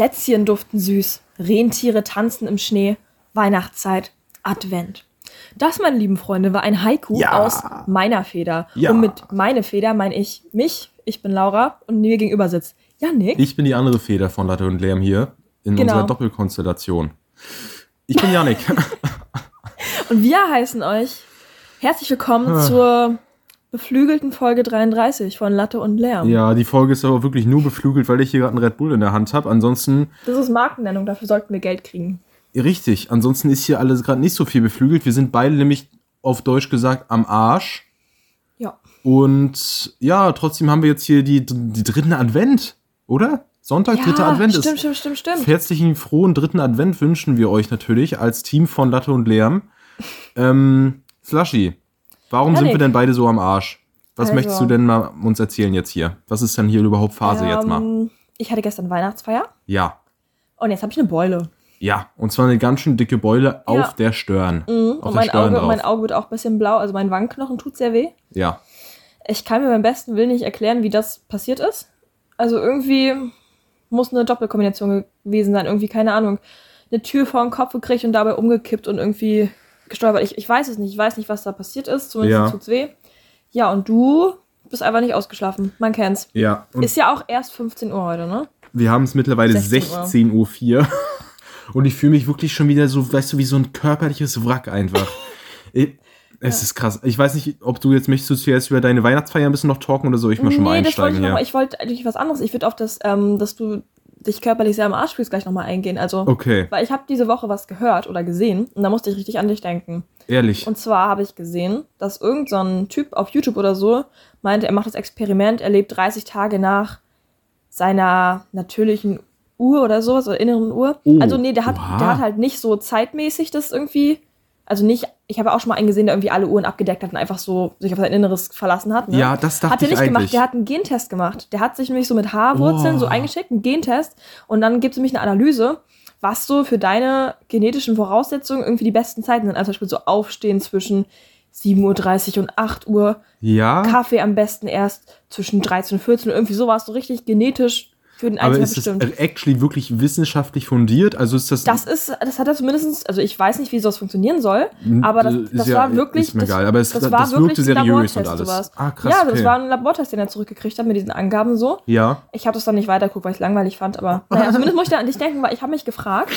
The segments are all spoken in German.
Plätzchen duften süß, Rentiere tanzen im Schnee, Weihnachtszeit, Advent. Das, meine lieben Freunde, war ein Haiku Ja. aus meiner Feder. Ja. Und mit meine Feder meine ich mich, ich bin Laura und mir gegenüber sitzt Janik. Ich bin die andere Feder von Latte und Lärm hier in Genau. unserer Doppelkonstellation. Ich bin Janik. Und wir heißen euch herzlich willkommen Ah. zur beflügelten Folge 33 von Latte und Lärm. ja, die Folge ist aber wirklich nur beflügelt, weil ich hier gerade einen Red Bull in der Hand habe. Ansonsten, Das ist Markennennung, dafür sollten wir Geld kriegen. richtig, ansonsten ist hier alles gerade nicht so viel beflügelt. Wir sind beide nämlich auf Deutsch gesagt am Arsch. Ja. Und ja, trotzdem haben wir jetzt hier die, die dritten Advent, oder? Sonntag, dritter Advent stimmt, ist. stimmt, stimmt, stimmt. Herzlichen frohen dritten Advent wünschen wir euch natürlich als Team von Latte und Lärm. Ähm, Slushy, warum sind Janik. wir denn beide so am Arsch? Was Also- möchtest du denn mal uns erzählen jetzt hier? Was ist denn hier überhaupt Phase jetzt mal? Ähm, Ich hatte gestern Weihnachtsfeier Ja, und jetzt habe ich eine Beule. ja. Und zwar eine ganz schön dicke Beule Ja. auf der Stirn. Mhm. Auf Und der mein Stirn Auge, drauf. mein Auge wird auch ein bisschen blau, also mein Wangenknochen tut sehr weh. Ja. Ich kann mir beim besten Willen nicht erklären, wie das passiert ist. Also irgendwie muss eine Doppelkombination gewesen sein. Irgendwie, keine Ahnung, eine Tür vor den Kopf gekriegt und dabei umgekippt und irgendwie gestolpert. Ich, ich weiß es nicht. Ich weiß nicht, was da passiert ist. Zumindest Ja. tut's weh. Ja, und du bist einfach nicht ausgeschlafen. Man kennt's. Ja. Ist ja auch erst 15 Uhr heute, ne? wir haben es mittlerweile 16 Uhr. 16.04 Uhr. Und ich fühle mich wirklich schon wieder so, weißt du, wie so ein körperliches Wrack einfach. Ich- Es ist krass. Ich weiß nicht, ob du jetzt möchtest du zuerst über deine Weihnachtsfeier ein bisschen noch talken oder soll ich mal schon mal das wollte einsteigen ich noch mal. hier? Ich wollte eigentlich was anderes. Ich würde auf das, ähm, dass du dich körperlich sehr am Arsch fühlst, gleich nochmal eingehen. Also, Okay, weil ich habe diese Woche was gehört oder gesehen und da musste ich richtig an dich denken. ehrlich. Und zwar habe ich gesehen, dass irgend so ein Typ auf YouTube oder so meinte, er macht das Experiment, er lebt 30 Tage nach seiner natürlichen Uhr oder sowas, oder inneren Uhr. Oh, also nee, der hat, der hat halt nicht so zeitmäßig das irgendwie, also nicht, ich habe auch schon mal einen gesehen, der irgendwie alle Uhren abgedeckt hat und einfach so sich auf sein Inneres verlassen hat. Ne? Ja, das dachte Hat er ich nicht gemacht, der hat einen Gentest gemacht. Der hat sich nämlich so mit Haarwurzeln Oh. so eingeschickt, einen Gentest. Und dann gibt es nämlich eine Analyse, was so für deine genetischen Voraussetzungen irgendwie die besten Zeiten sind. Also zum Beispiel so Aufstehen zwischen 7.30 Uhr und 8 Uhr. ja, Kaffee am besten erst zwischen 13 und 14 Uhr. Irgendwie sowas so richtig genetisch für den aber ist das bestimmt. actually wirklich wissenschaftlich fundiert? Also ist das. Das ist, das hat er zumindest, also ich weiß nicht, wie sowas funktionieren soll, Hm, aber das, ist das ja- war wirklich, ist mir das, egal, aber es- das das war wirkte wirklich ein seriös Labortest und alles. sowas. Ah, krass, Ja, okay. das war ein Labortest, den er zurückgekriegt hat mit diesen Angaben so. ja, Ich habe das dann nicht weitergeguckt, weil ich es langweilig fand, aber naja, zumindest muss ich da an dich denken, weil ich habe mich gefragt,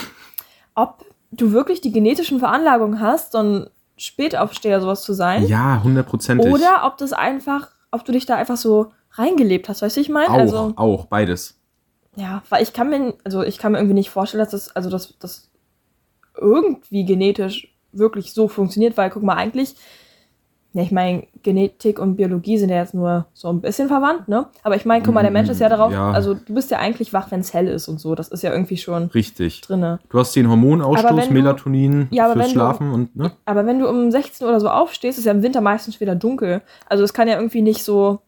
ob du wirklich die genetischen Veranlagungen hast, so ein Spätaufsteher sowas zu sein, ja, hundertprozentig. oder ob das einfach, ob du dich da einfach so reingelebt hast, weißt du, ich meine? Auch, Also, auch, beides. Ja, weil ich kann mir, also ich kann mir irgendwie nicht vorstellen, dass das, also dass das irgendwie genetisch wirklich so funktioniert, weil guck mal, eigentlich, ja, ich meine, Genetik und Biologie sind ja jetzt nur so ein bisschen verwandt, ne? Aber ich meine, guck mal, der Mensch ist ja darauf, Ja. also du bist ja eigentlich wach, wenn es hell ist und so. Das ist ja irgendwie schon Richtig. drinne. Du hast den Hormonausstoß, du- Melatonin Ja, fürs wenn du- Schlafen und, ne? Aber wenn du um 16 Uhr oder so aufstehst, ist ja im Winter meistens wieder dunkel. Also es kann ja irgendwie nicht so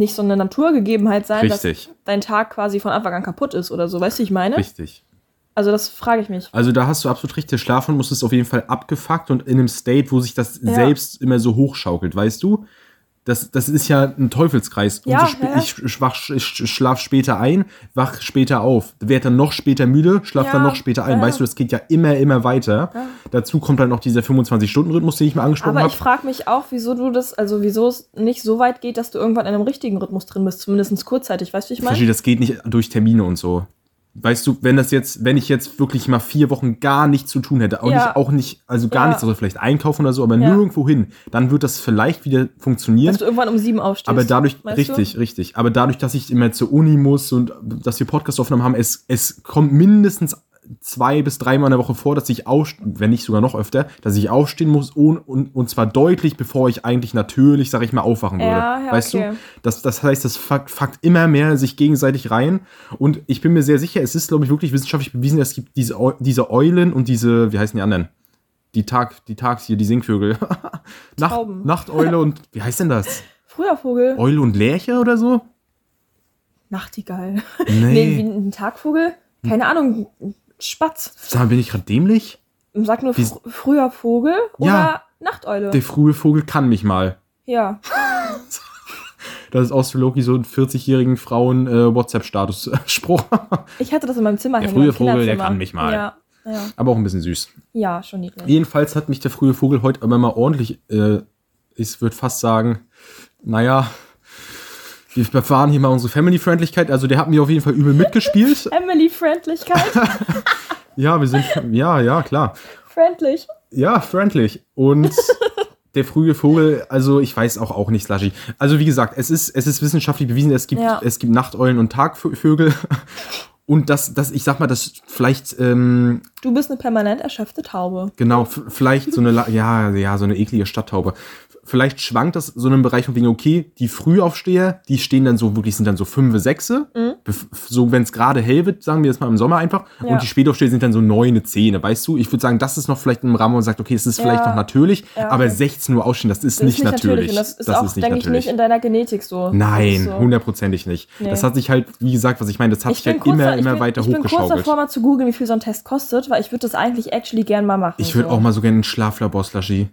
nicht so eine Naturgegebenheit sein, Richtig. dass dein Tag quasi von Anfang an kaputt ist oder so. Weißt du, wie ich meine? Richtig. Also das frage ich mich. Also da hast du absolut recht, der Schlafrhythmus ist auf jeden Fall abgefuckt und in einem State, wo sich das Ja. selbst immer so hochschaukelt, weißt du? Das, das ist ja ein Teufelskreis. Ja, spä- ja. Ich, schwach, ich schlaf später ein, wach später auf, werd dann noch später müde, schlaf Ja, dann noch später ein. Weißt du, das geht ja immer, immer weiter. Dazu kommt dann noch dieser 25-Stunden-Rhythmus, den ich mal angesprochen Aber ich habe. frage mich auch, wieso du das, also wieso es nicht so weit geht, dass du irgendwann in einem richtigen Rhythmus drin bist, zumindest kurzzeitig. Weißt du, wie ich meine? Verstehe, das geht nicht durch Termine und so. Weißt du, wenn das jetzt, wenn ich jetzt wirklich mal vier Wochen gar nichts zu tun hätte, auch Ja. nicht, auch nicht, also gar Ja. nichts, also vielleicht einkaufen oder so, aber Ja. nirgendwo hin, dann wird das vielleicht wieder funktionieren. Dass du irgendwann um sieben aufstehst. Aber dadurch, richtig, richtig. Aber dadurch, dass ich immer zur Uni muss und dass wir Podcast-Aufnahmen haben, es, es kommt mindestens zwei bis dreimal in der Woche vor, dass ich auf, wenn nicht sogar noch öfter, dass ich aufstehen muss und, und, und zwar deutlich, bevor ich eigentlich natürlich, sag ich mal, aufwachen würde. Ja, ja, weißt okay. du? Das, das heißt, das fuckt, fuckt immer mehr sich gegenseitig rein. Und ich bin mir sehr sicher, es ist, glaube ich, wirklich wissenschaftlich bewiesen, es gibt diese, diese Eulen und diese, wie heißen die anderen? Die Tag, die Tags hier, die Singvögel. Nacht. Nachteule und, wie heißt denn das? Früher Vogel, Eule und Lerche oder so? Nachtigall. Nee. Nee, wie ein Tagvogel? Keine Ahnung, Spatz. Sag mal, bin ich gerade dämlich? Sag nur Wie- fr früher Vogel oder Ja. Nachteule. Der frühe Vogel kann mich mal. ja. Das ist aus Loki so ein 40-jährigen Frauen äh, WhatsApp-Status-Spruch. Ich hatte das in meinem Zimmer Der frühe Vogel, der kann mich mal. Ja, ja. Aber auch ein bisschen süß. ja schon niedlich. Jedenfalls hat mich der frühe Vogel heute aber mal ordentlich, äh, ich würde fast sagen, naja, wir bewahren hier mal unsere Family-Friendlichkeit. Also der hat mir auf jeden Fall übel mitgespielt. Emily-Freundlichkeit. ja, wir sind, ja, ja, klar. Friendlich. Ja, friendlich. Und der frühe Vogel, also ich weiß auch, auch nicht, Slushy. Also wie gesagt, es ist, es ist wissenschaftlich bewiesen, es gibt, Ja. es gibt Nachteulen und Tagvögel. Und das, das, ich sag mal, das vielleicht, ähm, Du bist eine permanent erschöpfte Taube. genau, vielleicht so eine, ja, ja, so eine eklige Stadttaube. Vielleicht schwankt das so in einem Bereich von wegen, okay, die Frühaufsteher, die stehen dann so, wirklich sind dann so fünfe, sechse. Bef- So, wenn es gerade hell wird, sagen wir jetzt mal im Sommer einfach. Mhm. Ja. Und die Spätaufsteher sind dann so neune, zehne, weißt du? Ich würde sagen, das ist noch vielleicht im Rahmen, wo man sagt, okay, es ist vielleicht Ja. noch natürlich, Ja, aber okay. 16 Uhr aufstehen, das ist Das nicht, natürlich. Und das ist auch, denke ich, nicht in deiner Genetik so. Nein, Das ist so. hundertprozentig nicht. Nee. Das hat sich halt, wie gesagt, was ich meine, das hat Ich sich halt kurz, immer, ich immer bin, weiter ich bin kurz hochgeschaukelt. davor, mal zu googeln, wie viel so ein Test kostet, weil ich würde das eigentlich actually gern mal machen. Ich würde so. auch mal so gerne einen Schlaflabor slushy.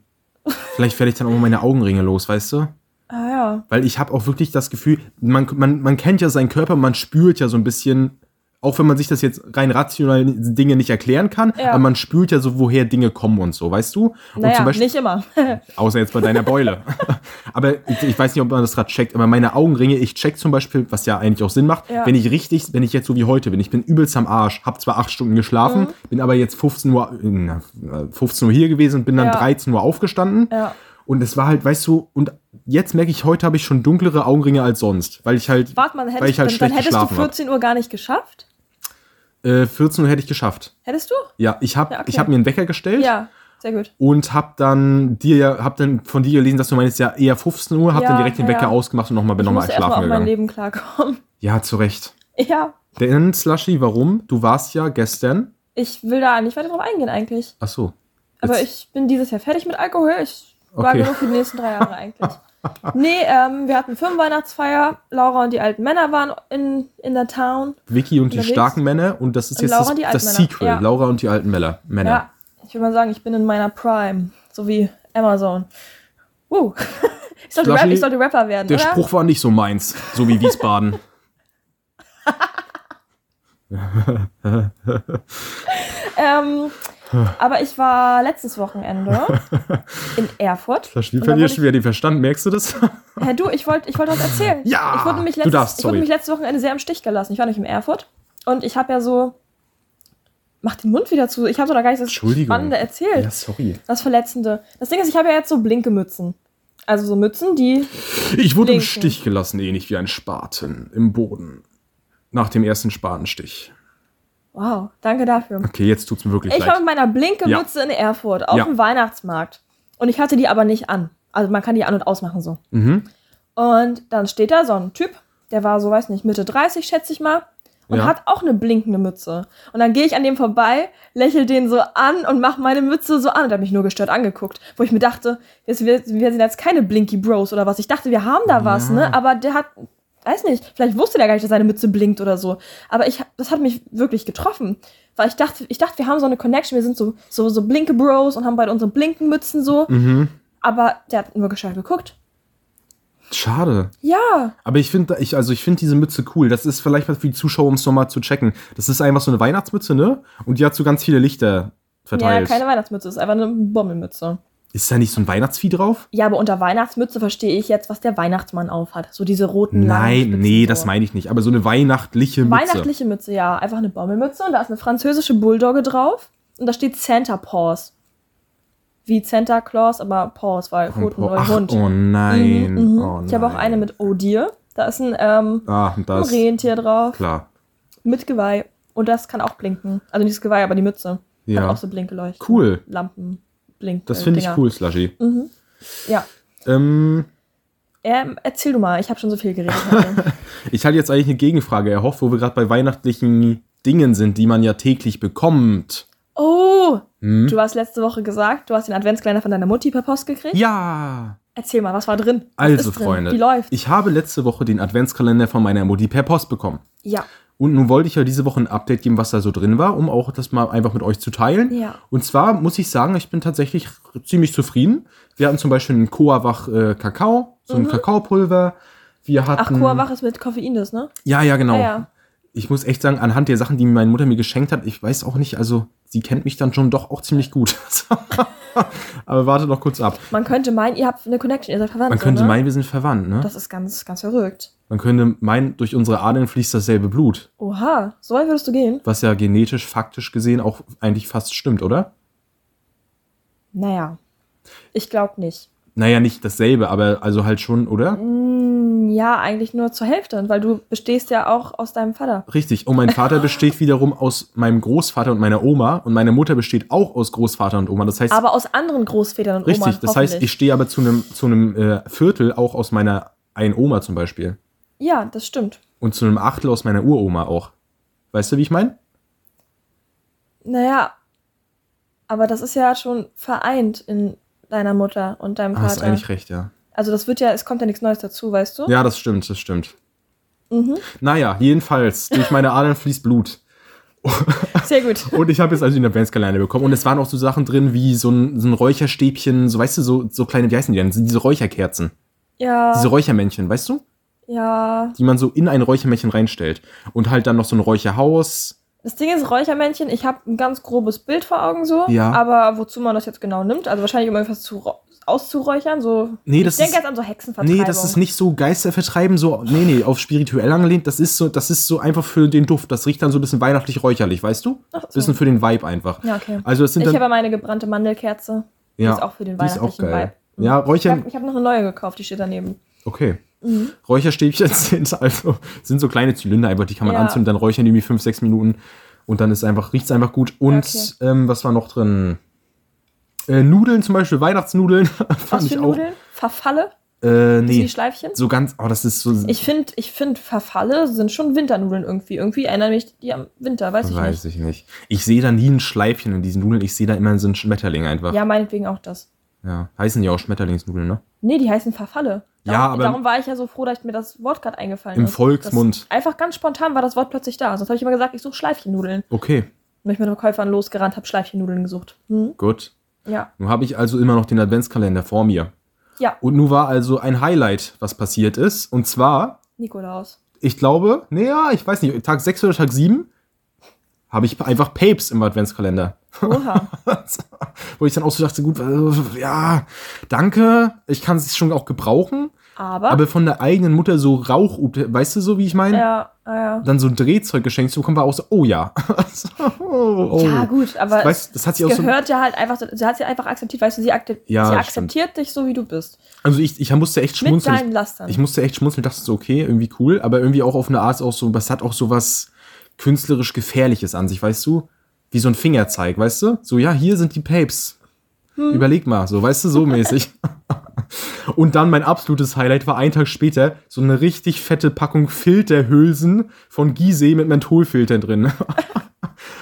Vielleicht werde ich dann auch mal meine Augenringe los, weißt du? Ah ja. Weil ich habe auch wirklich das Gefühl, man, man, man kennt ja seinen Körper, man spürt ja so ein bisschen, auch wenn man sich das jetzt rein rational Dinge nicht erklären kann, Ja. aber man spürt ja so, woher Dinge kommen und so, weißt du? Und Naja, Beispiel, nicht immer. außer jetzt bei deiner Beule. aber ich, ich weiß nicht, ob man das gerade checkt, aber meine Augenringe, ich check zum Beispiel, was ja eigentlich auch Sinn macht, Ja. wenn ich richtig, wenn ich jetzt so wie heute bin, ich bin übelst am Arsch, habe zwar acht Stunden geschlafen, Mhm. bin aber jetzt 15 Uhr, na, 15 Uhr hier gewesen und bin dann Ja. 13 Uhr aufgestanden. ja. Und es war halt, weißt du, und jetzt merke ich, heute habe ich schon dunklere Augenringe als sonst, weil ich halt, Warte mal, dann weil ich halt dann, schlecht dann hättest du geschlafen habe. 14 Uhr gar nicht geschafft? Äh, 14 Uhr hätte ich geschafft. Hättest du? Ja, ich habe Ja, okay. ich hab mir einen Wecker gestellt Ja, sehr gut. und habe dann dir ja, hab dann von dir gelesen, dass du meinst ja eher 15 Uhr, hab Ja, dann direkt den Wecker ausgemacht und nochmal bin Ich nochmal schlafen auf mein gegangen. Leben klarkommen. Ja, zu Recht. Ja, Denn, Slushy, warum? Du warst ja gestern. ich will da nicht weiter drauf eingehen eigentlich. Ach so. Aber Jetzt- ich bin dieses Jahr fertig mit Alkohol. Ich war Okay. genug für die nächsten drei Jahre eigentlich. Nee, ähm, wir hatten Firmenweihnachtsfeier. Laura und die alten Männer waren in, in der Town. Vicky und die Unterwegs. starken Männer und das ist Und jetzt Laura das, die das. Sequel. Ja. Laura und die alten Männer. Männer. Ja, ich würde mal sagen, ich bin in meiner Prime. So wie Amazon. Uh. Ich sollte, Rap, ich sollte Rapper werden, Der oder? Spruch war nicht so meins, so wie Wiesbaden. Ähm, aber ich war letztes Wochenende in Erfurt. Das Spiel Und da verlierst schon wieder den Verstand, merkst du das? Herr du, ich wollte ich wollt was erzählen. Ja, ich wurde, du letztes, darfst, ich wurde sorry. mich letztes Wochenende sehr im Stich gelassen. Ich war nicht in Erfurt und ich habe ja so. Mach den Mund wieder zu. Ich habe so da gar nicht das. Spannende erzählt. ja, sorry. Das Verletzende. Das Ding ist, ich habe ja jetzt so blinke Mützen. Also so Mützen, die. Ich wurde im Blinken. Stich gelassen, ähnlich wie ein Spaten im Boden. Nach dem ersten Spatenstich. Wow, danke dafür. Okay, jetzt tut's mir wirklich Ich war leid. mit meiner blinke Ja. Mütze in Erfurt auf Ja. dem Weihnachtsmarkt. Und ich hatte die aber nicht an. Also man kann die an- und ausmachen so. Mhm. Und dann steht da so ein Typ, der war so, weiß nicht, Mitte 30, schätze ich mal. Und Ja. hat auch eine blinkende Mütze. Und dann gehe ich an dem vorbei, lächel den so an und mache meine Mütze so an. Und er hat mich nur gestört angeguckt. Wo ich mir dachte, jetzt, wir, wir sind jetzt keine Blinky Bros oder was. Ich dachte, wir haben da was, ne? Aber der hat, weiß nicht, vielleicht wusste der gar nicht, dass seine Mütze blinkt oder so. Aber ich, das hat mich wirklich getroffen. Weil ich dachte, ich dachte, wir haben so eine Connection. Wir sind so, so, so blinke Bros und haben beide unsere blinken Mützen so. Mhm. Aber der hat nur gestört geguckt. Schade. Ja, Aber ich finde, ich, also ich finde diese Mütze cool. Das ist vielleicht was für die Zuschauer, um es nochmal zu checken. Das ist einfach so eine Weihnachtsmütze, ne? Und die hat so ganz viele Lichter ja, verteilt. keine Weihnachtsmütze, ist einfach eine Bommelmütze. Ist da nicht so ein Weihnachtsvieh drauf? Ja, aber unter Weihnachtsmütze verstehe ich jetzt, was der Weihnachtsmann aufhat. So diese roten Nein, nee, so. das meine ich nicht. Aber so eine weihnachtliche Mütze. Weihnachtliche Mütze, ja. Einfach eine Bommelmütze und da ist eine französische Bulldogge drauf. Und da steht Santa Paws. Wie Santa Claus, aber Paws, weil Pfoten oh, ach, Hund. oh nein. Mhm, mhm. Oh ich habe auch eine mit Oh Dear. Da ist ein, ähm, Ah, ein. Rentier drauf. Klar. Mit Geweih. Und das kann auch blinken. Also nicht das Geweih, aber die Mütze. Ja. Hat auch so Blinke leuchten. Cool. Lampen. Blinken. Das finde ich cool, Slushy. Mhm. Ja. Ähm, Ähm, erzähl du mal, ich habe schon so viel geredet. ich hatte jetzt eigentlich eine Gegenfrage erhofft, wo wir gerade bei weihnachtlichen Dingen sind, die man ja täglich bekommt. oh, Hm? du hast letzte Woche gesagt, du hast den Adventskalender von deiner Mutti per Post gekriegt. Ja. Erzähl mal, was war drin? Was Also, drin? Freunde, Wie läuft? ich habe letzte Woche den Adventskalender von meiner Mutti per Post bekommen. Ja. Und nun wollte ich ja diese Woche ein Update geben, was da so drin war, um auch das mal einfach mit euch zu teilen. Ja. Und zwar muss ich sagen, ich bin tatsächlich ziemlich zufrieden. Wir hatten zum Beispiel einen Coawach äh, Kakao, so ein Mhm. Kakaopulver. Wir Ach, hatten. Coa-Wach ist mit Koffein das, ne? Ja, ja, genau. Ah, ja. Ich muss echt sagen, anhand der Sachen, die meine Mutter mir geschenkt hat, ich weiß auch nicht, also sie kennt mich dann schon doch auch ziemlich gut. Aber warte noch kurz ab. Man könnte meinen, ihr habt eine Connection, ihr seid verwandt. Man könnte so, ne? meinen, wir sind verwandt, ne? Das ist ganz, ganz verrückt. Man könnte meinen, durch unsere Adern fließt dasselbe Blut. Oha, so weit würdest du gehen? Was ja genetisch, faktisch gesehen auch eigentlich fast stimmt, oder? Naja, ich glaube nicht. Naja, nicht dasselbe, aber also halt schon, oder? Mm, ja, eigentlich nur zur Hälfte, weil du bestehst ja auch aus deinem Vater. Richtig. Und mein Vater besteht wiederum aus meinem Großvater und meiner Oma. Und meine Mutter besteht auch aus Großvater und Oma. Das heißt, Aber aus anderen Großvätern und richtig. Omas, das heißt, ich stehe aber zu einem zu einem äh, Viertel auch aus meiner einen Oma zum Beispiel. Ja, das stimmt. Und zu einem Achtel aus meiner Uroma auch. Weißt du, wie ich meine? Naja, aber das ist ja schon vereint in deiner Mutter und deinem Hast Vater. eigentlich recht, ja. Also das wird ja, es kommt ja nichts Neues dazu, weißt du? Ja, das stimmt, das stimmt. Mhm. Naja, jedenfalls, durch meine Adern fließt Blut. Sehr gut. Und ich habe jetzt also den Adventskalender bekommen. Und es waren auch so Sachen drin wie so ein, so ein Räucherstäbchen, so weißt du, so, so kleine, wie heißen die denn? Diese Räucherkerzen. Ja, Diese Räuchermännchen, weißt du? Ja. Die man so in ein Räuchermännchen reinstellt. Und halt dann noch so ein Räucherhaus. Das Ding ist, Räuchermännchen, ich habe ein ganz grobes Bild vor Augen so. Ja. Aber wozu man das jetzt genau nimmt, also wahrscheinlich um irgendwas zu, räu- auszuräuchern, so. Nee, ich das denke ist- jetzt an so Hexenvertreibung. Nee, das ist nicht so Geistervertreiben, so, nee, nee, auf spirituell angelehnt. Das ist so, das ist so einfach für den Duft. Das riecht dann so ein bisschen weihnachtlich räucherlich, weißt du? Ach so. Bisschen für den Vibe einfach. Ja, okay. Also das sind Ich habe meine gebrannte Mandelkerze. Die ja, ist auch für den die ist auch weihnachtlichen geil. Vibe. Ja, Ich Räuchern, habe ich hab noch eine neue gekauft, die steht daneben. okay. Mhm. Räucherstäbchen sind also sind so kleine Zylinder einfach, die kann man Ja. anzünden, dann räuchern die irgendwie 5, 6 Minuten und dann ist einfach, riecht's einfach gut. Und Okay. ähm, was war noch drin? Äh, Nudeln zum Beispiel, Weihnachtsnudeln. fand Was ich für auch. Nudeln? Verfalle? Äh, Nee. Die. Schleifchen? So ganz, oh, das ist so. Ich finde, ich find, Verfalle sind schon Winternudeln irgendwie. Irgendwie erinnern mich die am Winter, weiß ich weiß nicht. ich nicht. Ich sehe da nie ein Schleifchen in diesen Nudeln, ich sehe da immer so einen Schmetterling einfach. Ja, meinetwegen auch das. Ja. Heißen die auch Schmetterlingsnudeln, ne? Nee, die heißen Verfalle. Ja, Darum, aber- darum war ich ja so froh, dass mir das Wort gerade eingefallen Im ist. Volksmund. Das, einfach ganz spontan war das Wort plötzlich da. Sonst habe ich immer gesagt, ich suche Schleifchennudeln. Okay, Und ich mit den Verkäufern losgerannt, habe Schleifchennudeln gesucht. Hm? gut. Ja. Nun habe ich also immer noch den Adventskalender vor mir. Ja, Und nun war also ein Highlight, was passiert ist. Und zwar Nikolaus. ich glaube, naja, ich weiß nicht, Tag 6 oder Tag 7 habe ich einfach Papes im Adventskalender. Oha. Wo ich dann auch so dachte, gut, äh, ja, danke, ich kann es schon auch gebrauchen. Aber, Aber von der eigenen Mutter so Rauch, weißt du so, wie ich meine? ja, ja. Dann so ein Drehzeug geschenkt zu bekommen, war auch so, oh ja. oh, oh. Ja, gut, aber Weißt, das hat sie auch so, gehört ja halt einfach, sie hat sie einfach akzeptiert, weißt du, sie, akte Ja, sie akzeptiert dich so, wie du bist. also ich, ich musste echt Mit schmunzeln. deinen Lastern. Ich musste echt schmunzeln, dachte so, okay, irgendwie cool, aber irgendwie auch auf eine Art auch so, was hat auch so was künstlerisch Gefährliches an sich, weißt du? Wie so ein Fingerzeig, weißt du? So, ja, hier sind die Papes. Hm. Überleg mal, so, weißt du, so mäßig. Und dann mein absolutes Highlight war ein Tag später so eine richtig fette Packung Filterhülsen von Gisee mit Mentholfiltern drin.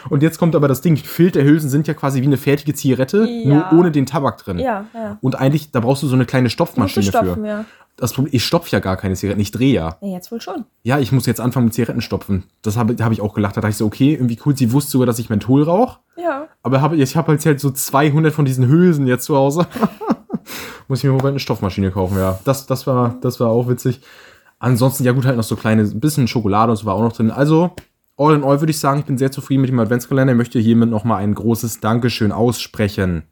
Und jetzt kommt aber das Ding, Filterhülsen sind ja quasi wie eine fertige Zigarette, Ja. nur ohne den Tabak drin. ja, ja. Und eigentlich, da brauchst du so eine kleine Stopfmaschine stopfen, für. ja. Das Problem, ich stopfe ja gar keine Zigaretten, ich drehe ja. Ja, jetzt wohl schon. Ja, ich muss jetzt anfangen mit Zigaretten stopfen. Das habe hab ich auch gelacht. Da dachte ich so, okay, irgendwie cool. Sie wusste sogar, dass ich Menthol rauche. Ja. Aber hab, ich habe halt so 200 von diesen Hülsen jetzt zu Hause. muss ich mir mal bald eine Stoffmaschine kaufen, ja. Das, das, war, das war auch witzig. Ansonsten, ja gut, halt noch so kleine, ein bisschen Schokolade und so war auch noch drin. Also, all in all würde ich sagen, ich bin sehr zufrieden mit dem Adventskalender. Ich möchte hiermit nochmal ein großes Dankeschön aussprechen.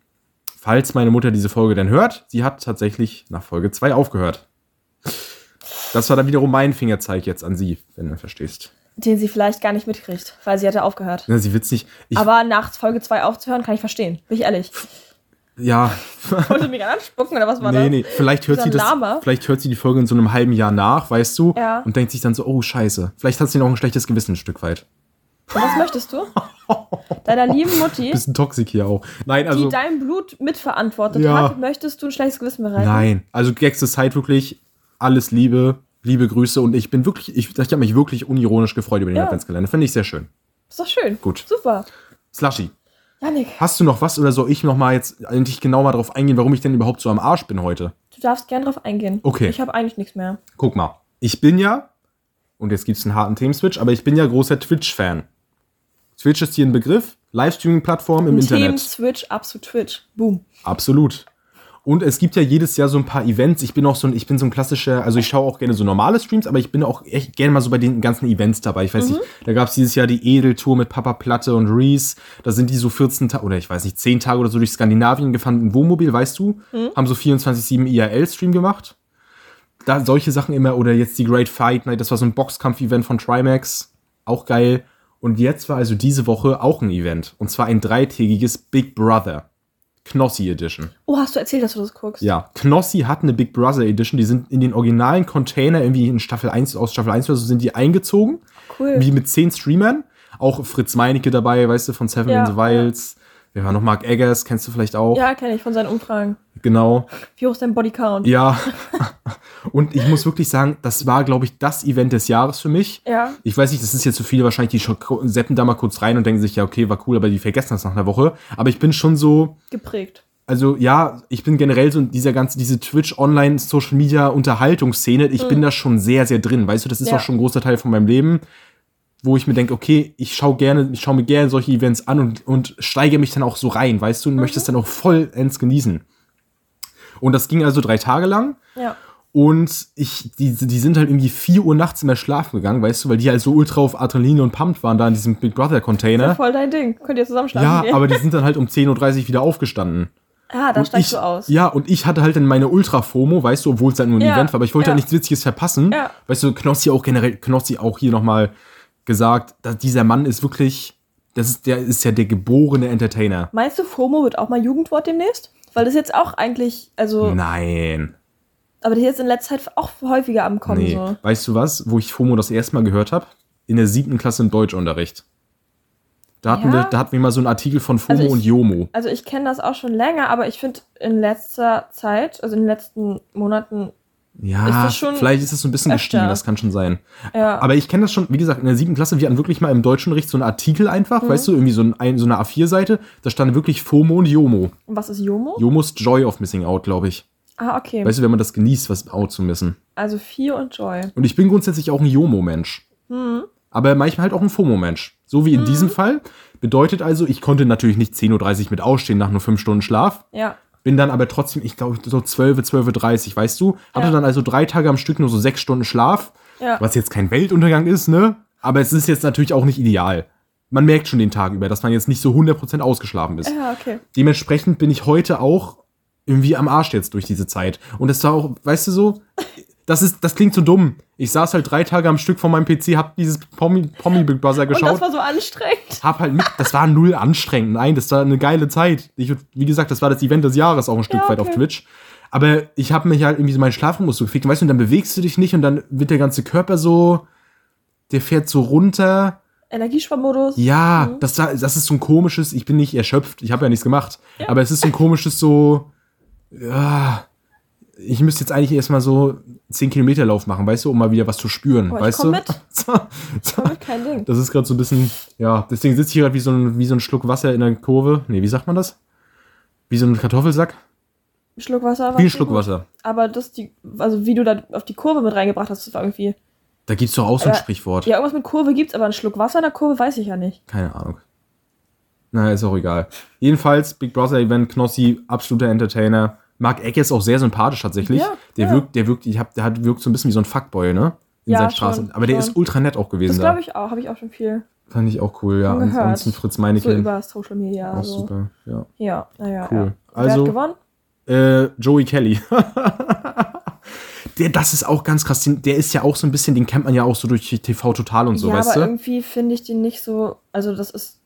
Falls meine Mutter diese Folge denn hört, sie hat tatsächlich nach Folge 2 aufgehört. Das war dann wiederum mein Fingerzeig jetzt an sie, wenn du verstehst. Den sie vielleicht gar nicht mitkriegt, weil sie hatte aufgehört. Ja, sie wird's nicht. Ich, Aber nach Folge 2 aufzuhören, kann ich verstehen. Bin ich ehrlich. Ja, Wollte mich gerade anspucken oder was war nee, das? nee. Vielleicht hört, sie das, Lama. vielleicht hört sie die Folge in so einem halben Jahr nach, weißt du? Ja. Und denkt sich dann so, oh, scheiße. Vielleicht hat sie noch ein schlechtes Gewissen ein Stück weit. Und was möchtest du? Deiner lieben Mutti, Bisschen toxisch hier auch. Nein, die also. dein Blut mitverantwortet Ja. hat, möchtest du ein schlechtes Gewissen bereiten? Nein. Also Gags ist halt wirklich alles Liebe, liebe Grüße und ich bin wirklich, ich, ich habe mich wirklich unironisch gefreut über den Ja. Adventskalender. Finde ich sehr schön. Ist doch schön. Gut. Super. Slushy, Janik, hast du noch was oder soll ich noch mal jetzt eigentlich genau mal drauf eingehen, warum ich denn überhaupt so am Arsch bin heute? du darfst gern drauf eingehen. Okay. Ich habe eigentlich nichts mehr. Guck mal, ich bin ja, und jetzt gibt es einen harten Themenswitch, aber ich bin ja großer Twitch-Fan. Twitch ist hier ein Begriff, Livestreaming-Plattform im Internet. Team Switch ab zu Twitch. Boom. Absolut. Und es gibt ja jedes Jahr so ein paar Events. Ich bin auch so ein, ich bin so ein klassischer, also ich schaue auch gerne so normale Streams, aber ich bin auch echt gerne mal so bei den ganzen Events dabei. Ich weiß nicht, da gab es dieses Jahr die Edeltour mit Papa Platte und Reese. Da sind die so 14 Tage, oder ich weiß nicht, 10 Tage oder so durch Skandinavien gefahren dem Wohnmobil, weißt du? Haben so 24-7 IRL-Stream gemacht. Da solche Sachen immer, oder jetzt die Great Fight Night, das war so ein Boxkampf-Event von Trimax. Auch geil. Und jetzt war also diese Woche auch ein Event. Und zwar ein dreitägiges Big Brother. Knossi Edition. Oh, hast du erzählt, dass du das guckst? Ja, Knossi hat eine Big Brother Edition. Die sind in den originalen Container, irgendwie in Staffel 1, aus Staffel 1 oder so, sind die eingezogen. Cool. Wie mit zehn Streamern. Auch Fritz Meinecke dabei, weißt du, von Seven Ja, in the Wilds. Wir haben noch Mark Eggers, kennst du vielleicht auch. Ja, kenne ich von seinen Umfragen. Genau. Wie hoch ist dein Bodycount? Ja. Und ich muss wirklich sagen, das war, glaube ich, das Event des Jahres für mich. Ja. Ich weiß nicht, das ist jetzt so viele wahrscheinlich, die seppen da mal kurz rein und denken sich, ja, okay, war cool, aber die vergessen das nach einer Woche. Aber ich bin schon so, Geprägt. also ja, ich bin generell so in dieser ganzen, diese Twitch Online Social Media Unterhaltungsszene, ich bin da schon sehr, sehr drin. Weißt du, das ist Ja. auch schon ein großer Teil von meinem Leben, wo ich mir denke, okay, ich schaue gerne, ich schaue mir gerne solche Events an und, und steige mich dann auch so rein, weißt du, und möchte es dann auch vollends genießen. Und das ging also drei Tage lang. Ja. Und ich, die, die sind halt irgendwie 4 Uhr nachts immer schlafen gegangen, weißt du, weil die halt so ultra auf Adrenalin und pumped waren da in diesem Big Brother Container. Voll dein Ding. Könnt ihr zusammen schlafen Ja, gehen? aber die sind dann halt um 10.30 Uhr wieder aufgestanden. Ah, da steigst ich, du aus. Ja, und ich hatte halt dann meine Ultra-FOMO, weißt du, obwohl es halt nur ein Ja, Event war, aber ich wollte ja. ja nichts Witziges verpassen. Ja. Weißt du, Knossi auch generell, Knossi auch hier nochmal gesagt, dass dieser Mann ist wirklich, das ist, der ist ja der geborene Entertainer. Meinst du, FOMO wird auch mal Jugendwort demnächst? Weil das jetzt auch eigentlich, also, Nein. aber das ist jetzt in letzter Zeit auch häufiger am Kommen Nee. so. Weißt du was, wo ich FOMO das erste Mal gehört habe? In der siebten Klasse im Deutschunterricht. Da hatten, Ja? wir, da hatten wir mal so einen Artikel von FOMO Also ich- und JOMO. Also ich kenne das auch schon länger, aber ich finde in letzter Zeit, also in den letzten Monaten, Ja, ist schon vielleicht ist es so ein bisschen öfter. gestiegen, das kann schon sein. ja, Aber ich kenne das schon, wie gesagt, in der siebten Klasse, wir hatten wirklich mal im Deutschunterricht so einen Artikel einfach, Mhm. weißt du, irgendwie so, ein, so eine A4-Seite, da stand wirklich FOMO und JOMO. und was ist Jomo? JOMO's Joy of Missing Out, glaube ich. Ah, okay. Weißt du, wenn man das genießt, was out zu missen. Also Fear und Joy. Und ich bin grundsätzlich auch ein JOMO-Mensch. Hm. Aber manchmal halt auch ein FOMO-Mensch. So wie in diesem Fall. Bedeutet also, ich konnte natürlich nicht 10.30 Uhr mit aufstehen nach nur 5 Stunden Schlaf. Ja. Bin dann aber trotzdem, ich glaube, so 12, 12.30 Uhr, weißt du? Hatte Ja. dann also drei Tage am Stück nur so sechs Stunden Schlaf. Ja. Was jetzt kein Weltuntergang ist, ne? Aber es ist jetzt natürlich auch nicht ideal. Man merkt schon den Tag über, dass man jetzt nicht so 100% ausgeschlafen ist. Ja, okay. Dementsprechend bin ich heute auch irgendwie am Arsch jetzt durch diese Zeit. Und das war auch, weißt du so, das ist, das klingt so dumm. Ich saß halt drei Tage am Stück vor meinem PC, hab dieses Pommy, Pommy Big Brother Und das geschaut. war so anstrengend. Hab halt mit, das war null anstrengend. Nein, das war eine geile Zeit. Ich, wie gesagt, das war das Event des Jahres auch ein Stück Ja, weit auf okay. Twitch. Aber ich habe mich halt irgendwie so meinen Schlafrhythmus so gefickt. Weißt du, und dann bewegst du dich nicht und dann wird der ganze Körper so, der fährt so runter. Energiesparmodus. Ja, Mhm. das, das ist so ein komisches, ich bin nicht erschöpft, ich habe ja nichts gemacht. Aber es ist so ein komisches so, ja, ich müsste jetzt eigentlich erstmal so 10 Kilometer Lauf machen, weißt du, um mal wieder was zu spüren, ich weißt komm du? mit. So, so. Damit kein Ding. Das ist gerade so ein bisschen, ja, deswegen sitze ich hier gerade wie, so ein- wie so ein Schluck Wasser in der Kurve. Nee, wie sagt man das? Wie so ein Kartoffelsack? Schluck Wasser. Wie ein Schluck. Wasser. Aber das, die, also wie du da auf die Kurve mit reingebracht hast, das war irgendwie. Da gibt's doch auch so ein Aber- Sprichwort. Ja, irgendwas mit Kurve gibt's, aber einen Schluck Wasser in der Kurve weiß ich ja nicht. Keine Ahnung. Na, ist auch egal. Jedenfalls, Big Brother Event, Knossi, absoluter Entertainer. Mark Eck ist auch sehr sympathisch tatsächlich. Ja, der ja. wirkt, der wirkt, ich hab, der hat, wirkt so ein bisschen wie so ein Fuckboy, ne? In Ja, seinen Straßen. schon, Aber der schon. ist ultra nett auch gewesen Das da. glaube ich auch, habe ich auch schon viel Fand ich auch cool, ja. Ansonsten Fritz so Meinecke. über Social Media. auch so. super, ja. Ja, naja. Cool. Ja. Wer Also- hat gewonnen? Äh, Joey Kelly. der, das ist auch ganz krass. Der ist ja auch so ein bisschen, den kennt man ja auch so durch TV Total und so, ja, weißt aber du? irgendwie finde ich den nicht so. Also, das ist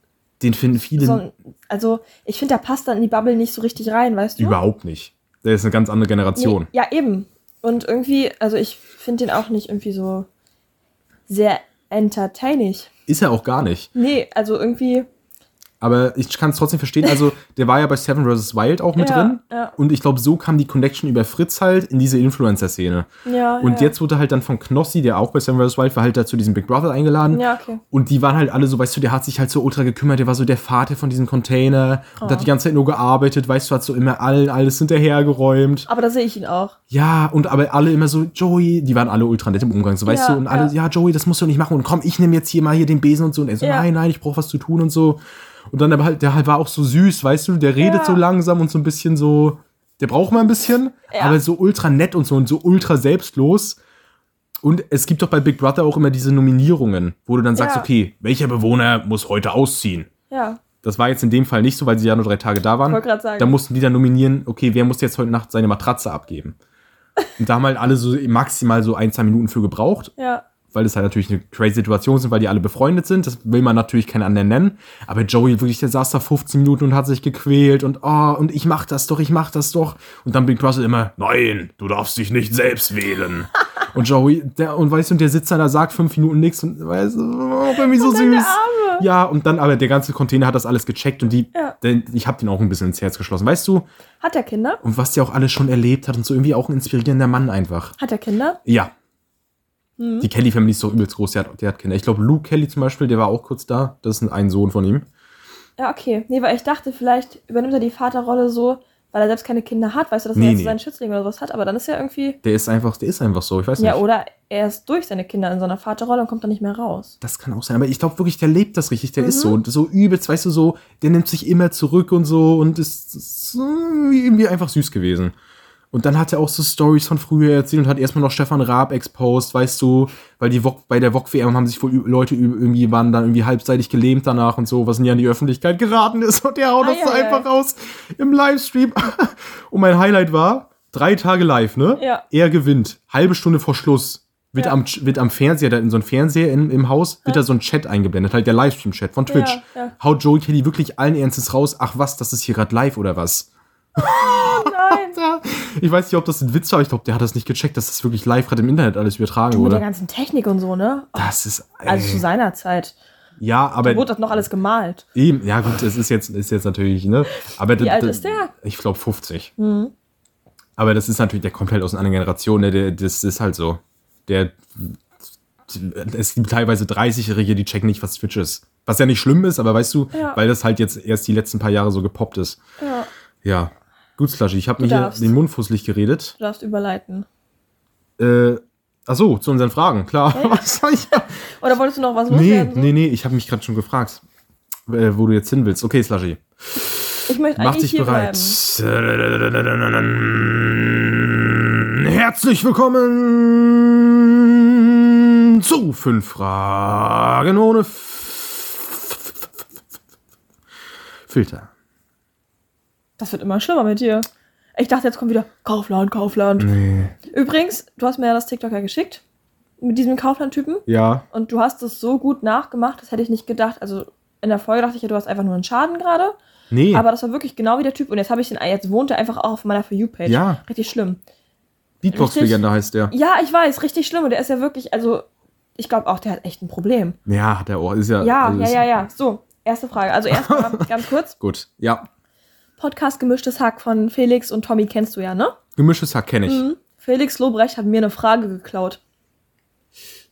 Den finden viele so Also, ich finde, der passt dann in die Bubble nicht so richtig rein, weißt du? überhaupt nicht. Der ist eine ganz andere Generation. Nee, ja, eben. Und irgendwie, also ich finde den auch nicht irgendwie so sehr entertaining. Ist er auch gar nicht. Nee, also irgendwie. Aber ich kann es trotzdem verstehen. Also, der war ja bei Seven vs. Wild auch mit Ja, drin. ja. Und ich glaube, so kam die Connection über Fritz halt in diese Influencer-Szene. Ja, Und jetzt wurde halt dann von Knossi, der auch bei Seven vs. Wild war, halt da zu diesem Big Brother eingeladen. Ja, okay. Und die waren halt alle so, weißt du, der hat sich halt so ultra gekümmert, der war so der Vater von diesem Container und Oh. hat die ganze Zeit nur gearbeitet, weißt du, hat so immer allen alles hinterhergeräumt. Aber da sehe ich ihn auch. Ja, und aber alle immer so, Joey, die waren alle ultra nett im Umgang, so, weißt du, und alle, ja. Joey, das musst du nicht machen und komm, ich nehme jetzt hier mal hier den Besen und so. Und er so, nein, nein, ich brauche was zu tun und so. Und dann aber halt, der halt war auch so süß, weißt du, der redet Ja. so langsam und so ein bisschen so, Der braucht mal ein bisschen, Ja. aber so ultra nett und so und so ultra selbstlos. Und es gibt doch bei Big Brother auch immer diese Nominierungen, wo du dann sagst, Ja. okay, welcher Bewohner muss heute ausziehen? Ja, Das war jetzt in dem Fall nicht so, weil sie ja nur drei Tage da waren. wollte gerade sagen. Da mussten die dann nominieren, okay, wer muss jetzt heute Nacht seine Matratze abgeben? Und da haben halt alle so maximal so ein, zwei Minuten für gebraucht, ja. Weil das halt natürlich eine crazy Situation sind, weil die alle befreundet sind. Das will man natürlich keinen anderen nennen. Aber Joey wirklich, der saß da 15 Minuten und hat sich gequält und oh, und ich mach das doch, ich mach das doch. Und dann Big Brother immer, nein, du darfst dich nicht selbst wählen. und Joey, der, und weißt du, und der sitzt da, da sagt fünf Minuten nichts und weißt du, oh, irgendwie so dann der süß. Ja, und dann aber der ganze Container hat das alles gecheckt und die, Ja. der, ich hab den auch ein bisschen ins Herz geschlossen. Weißt du, Hat er Kinder? und was der auch alles schon erlebt hat und so irgendwie auch ein inspirierender Mann einfach. Hat er Kinder? Ja. Mhm. Die Kelly Family ist so übelst groß, der hat, der hat Kinder. Ich glaube, Luke Kelly zum Beispiel, der war auch kurz da. Das ist ein Sohn von ihm. Ja, okay. Nee, weil ich dachte, vielleicht übernimmt er die Vaterrolle so, weil er selbst keine Kinder hat, weißt du, dass Nee, er jetzt nee. seinen Schützling oder sowas hat, aber dann ist er irgendwie. Der ist einfach, der ist einfach so, ich weiß Ja, nicht. oder er ist durch seine Kinder in so einer Vaterrolle und kommt dann nicht mehr raus. Das kann auch sein, aber ich glaube wirklich, der lebt das richtig, der ist Mhm. so. Und so übelst, weißt du, so, der nimmt sich immer zurück und so und ist, ist irgendwie einfach süß gewesen. Und dann hat er auch so Stories von früher erzählt und hat erstmal noch Stefan Raab exposed, weißt du, weil die Wok, bei der VOG-WM haben sich wohl Leute irgendwie, waren dann irgendwie halbseitig gelähmt danach und so, was nie an die Öffentlichkeit geraten ist und der haut das so Ei, ei, einfach ei. raus im Livestream. und mein Highlight war, drei Tage live, ne? Ja. Er gewinnt, halbe Stunde vor Schluss. Wird, Ja. am, wird am Fernseher, da in so einem Fernseher in, im Haus, wird da so ein Chat eingeblendet, halt der Livestream-Chat von Twitch. Ja, ja. Haut Joey Kelly wirklich allen Ernstes raus, ach was, das ist hier gerade live oder was? Nein! Ich weiß nicht, ob das ein Witz war, aber ich glaube, der hat das nicht gecheckt, dass das wirklich live gerade im Internet alles übertragen Mit der wurde. ganzen Technik und so, ne? Das ist. Ey. Also zu seiner Zeit. ja, aber. Wurde das noch alles gemalt. Eben, ja, gut, das ist jetzt, ist jetzt natürlich, ne? Aber Wie alt ist der? Ich glaube 50. Mhm. Aber das ist natürlich, der kommt halt aus einer anderen Generation, ne? Der, das ist halt so. Der. Es gibt teilweise 30-Jährige, die checken nicht, was Twitch ist. Was ja nicht schlimm ist, aber weißt du, Ja. weil das halt jetzt erst die letzten paar Jahre so gepoppt ist. Ja, Ja. Gut, Slushy, ich habe mir hier darfst. den Mund fusselig geredet. du darfst überleiten. Äh, ach so, zu unseren Fragen, klar. Ich? Oder wolltest du noch was Nee, loswerden? so? nee, nee, ich habe mich gerade schon gefragt, äh, wo du jetzt hin willst. Okay, Slushy, Ich möchte mach dich hier bereit. bleiben. Herzlich willkommen zu fünf Fragen ohne F- Filter. Das wird immer schlimmer mit dir. Ich dachte, jetzt kommt wieder Kaufland, Kaufland. Nee. Übrigens, du hast mir ja das TikTok ja geschickt. Mit diesem Kaufland-Typen. Ja, Und du hast es so gut nachgemacht, das hätte ich nicht gedacht. Also in der Folge dachte ich ja, du hast einfach nur einen Schaden gerade. nee. Aber das war wirklich genau wie der Typ. Und jetzt habe ich den, jetzt wohnt er einfach auch auf meiner For You-Page. Ja. Richtig schlimm. Beatbox-Legende heißt der. Ja, ich weiß, richtig schlimm. Und der ist ja wirklich, also, ich glaube auch, der hat echt ein Problem. Ja, hat er auch. Ist ja, Ja, also ja, ja, ja. So, erste Frage. Also erstmal ganz kurz. Gut, ja. Podcast Gemischtes Hack von Felix und Tommy kennst du ja, ne? Gemischtes Hack kenne ich. Mhm. Felix Lobrecht hat mir eine Frage geklaut.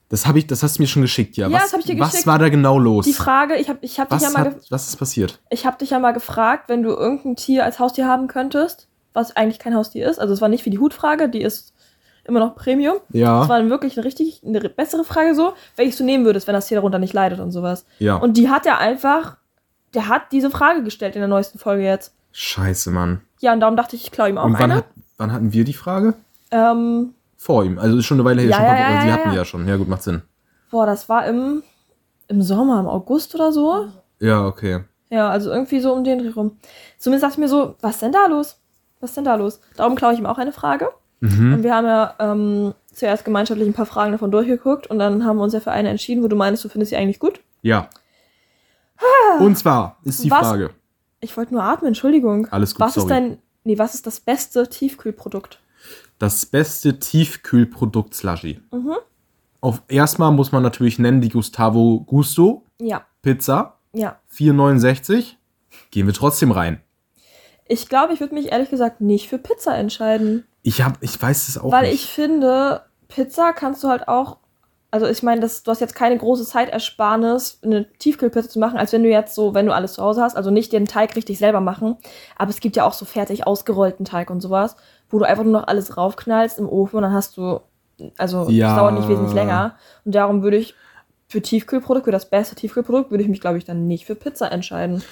Das habe ich, das hast du mir schon geschickt, ja. Ja, was, das hab ich dir was geschickt. war da genau los? Die Frage, ich habe ich hab dich, was, ja mal hat, was ist passiert? ich hab dich ja mal gefragt, wenn du irgendein Tier als Haustier haben könntest, was eigentlich kein Haustier ist. Also es war nicht wie die Hutfrage, die ist immer noch Premium. Es Ja, war wirklich eine richtig eine bessere Frage so, welches du nehmen würdest, wenn das Tier darunter nicht leidet und sowas. ja. Und die hat er einfach, der hat diese Frage gestellt in der neuesten Folge jetzt. Scheiße, Mann. Ja, und darum dachte ich, ich klaue ihm auch Und wann, eine. hat, wann hatten wir die Frage? Ähm, Vor ihm. Also ist schon eine Weile her. Ja, schon ja, ja, Sie ja, hatten ja. ja schon. Ja, gut, macht Sinn. boah, das war im, im Sommer, im August oder so. Ja, okay. Ja, also irgendwie so um den Dreh rum. Zumindest dachte ich mir so, was denn da los? Was denn da los? Darum klaue ich ihm auch eine Frage. Mhm. Und wir haben ja ähm, zuerst gemeinschaftlich ein paar Fragen davon durchgeguckt und dann haben wir uns ja für eine entschieden, wo du meinst, du findest sie eigentlich gut. Ja. Und zwar ist die Was? Frage. Ich wollte nur atmen, Entschuldigung. Alles gut, was sorry. ist dein, nee, was ist das beste Tiefkühlprodukt? Das beste Tiefkühlprodukt Slushy. Mhm. Auf erstmal muss man natürlich nennen die Gustavo Gusto Ja, Pizza. ja. 4,69. Gehen wir trotzdem rein. Ich glaube, ich würde mich ehrlich gesagt nicht für Pizza entscheiden. Ich hab, ich weiß es auch weil nicht. ich finde, Pizza kannst du halt auch. Also ich meine, das- du hast jetzt keine große Zeitersparnis, eine Tiefkühlpizza zu machen, als wenn du jetzt so, wenn du alles zu Hause hast, also nicht den Teig richtig selber machen. Aber es gibt ja auch so fertig ausgerollten Teig und sowas, wo du einfach nur noch alles raufknallst im Ofen und dann hast du, also Ja. das dauert nicht wesentlich länger. Und darum würde ich für Tiefkühlprodukt, für das beste Tiefkühlprodukt, würde ich mich, glaube ich, dann nicht für Pizza entscheiden.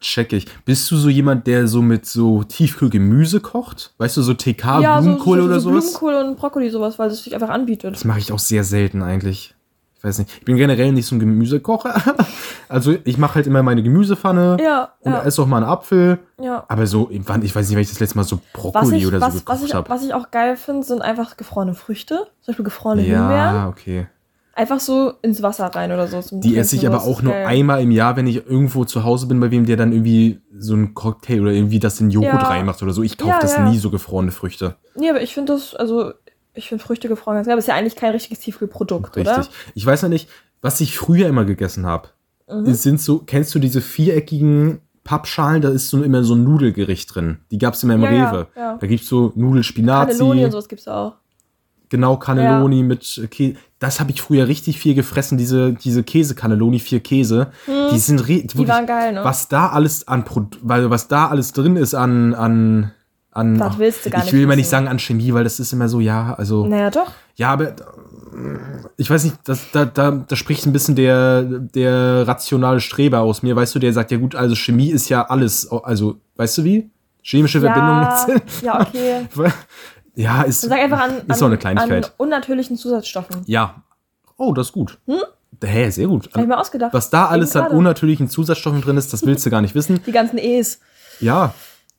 Check ich. Bist du so jemand, der so mit so Tiefkühlgemüse kocht? Weißt du, so TK, ja, Blumenkohl so, so, oder so sowas? Blumenkohl und Brokkoli, sowas, weil es sich einfach anbietet. Das mache ich auch sehr selten eigentlich. Ich weiß nicht. Ich bin generell nicht so ein Gemüsekocher. also ich mache halt immer meine Gemüsepfanne Ja, und ja, esse auch mal einen Apfel. ja. Aber so, ich weiß nicht, wann ich das letzte Mal so Brokkoli ich, oder was, so was, gekocht habe. was ich auch geil finde, sind einfach gefrorene Früchte. Zum Beispiel gefrorene Himbeeren. Ja, okay. Einfach so ins Wasser rein oder so. Die Trinken, esse ich aber auch nur geil. einmal im Jahr, wenn ich irgendwo zu Hause bin, bei wem der dann irgendwie so einen Cocktail oder irgendwie das in Joghurt Ja. reinmacht oder so. Ich kaufe Ja, das ja. nie so gefrorene Früchte. Nee, aber ich finde das, also, ich finde Früchte gefroren ganz geil. Aber ist ja eigentlich kein richtiges Tiefkühlprodukt, Richtig. oder? Ich weiß ja nicht, was ich früher immer gegessen habe. Mhm. Es sind so, kennst du diese viereckigen Pappschalen? Da ist so immer so ein Nudelgericht drin. Die gab es immer im Rewe. Da gibt's so Nudelspinazi. Cannelloni und sowas gibt's auch. Genau, Cannelloni mit äh, Käse. Das habe ich früher richtig viel gefressen, diese, diese Käse-Cannelloni, vier Käse. Die sind Hm. Die waren geil, ne? was da alles an weil was da alles drin ist an an an gar ich will immer nicht sagen an Chemie, weil das ist immer so ja, also Naja, doch. ja, aber ich weiß nicht, das, da, da, da spricht ein bisschen der, der rationale Streber aus mir, weißt du, der sagt ja gut, also Chemie ist ja alles, also weißt du wie? Chemische Ja, Verbindungen. ja, okay. ja, ist, Sag einfach an, ist doch eine Kleinigkeit. an unnatürlichen Zusatzstoffen. Ja. Oh, das ist gut. Hä, sehr gut. Hab ich mir ausgedacht. Was da alles an unnatürlichen Zusatzstoffen drin ist, das willst du gar nicht wissen. Die ganzen E's. Ja.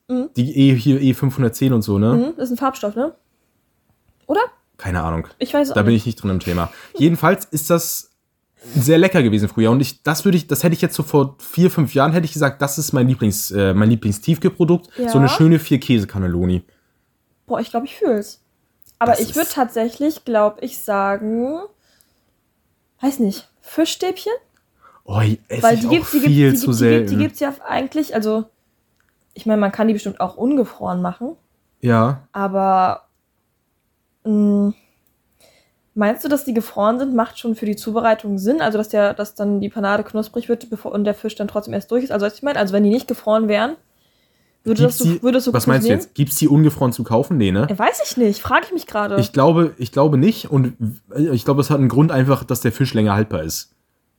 Die E hier E510 und so, ne? Mhm, das ist ein Farbstoff, ne? Oder? Keine Ahnung. Ich weiß es Da auch bin nicht. ich nicht drin im Thema. Jedenfalls ist das sehr lecker gewesen früher und ich das würde ich das hätte ich jetzt so vor vier fünf Jahren hätte ich gesagt das ist mein Lieblings äh, mein Lieblingstiefkühlprodukt Ja. so eine schöne vier Käse Cannelloni Boah, ich glaube, ich fühl's. Aber Das ich würde tatsächlich, glaube ich, sagen, weiß nicht, Fischstäbchen? oh ich esse Weil die gibt's, die gibt's, die, gibt's, die, gibt's, die gibt's ja eigentlich, also, ich meine, man kann die bestimmt auch ungefroren machen, ja aber mh, meinst du, dass die gefroren sind, macht schon für die Zubereitung Sinn? Also, dass, der, dass dann die Panade knusprig wird bevor, und der Fisch dann trotzdem erst durch ist? Also, was ich meine, also wenn die nicht gefroren wären, würde das Gibt's so, die- würde das so was meinst du jetzt? gibt's die ungefroren zu kaufen? Nee ne? Ja, weiß ich nicht, frage ich mich gerade. ich glaube ich glaube nicht. Und ich glaube es hat einen Grund einfach dass der Fisch länger haltbar ist.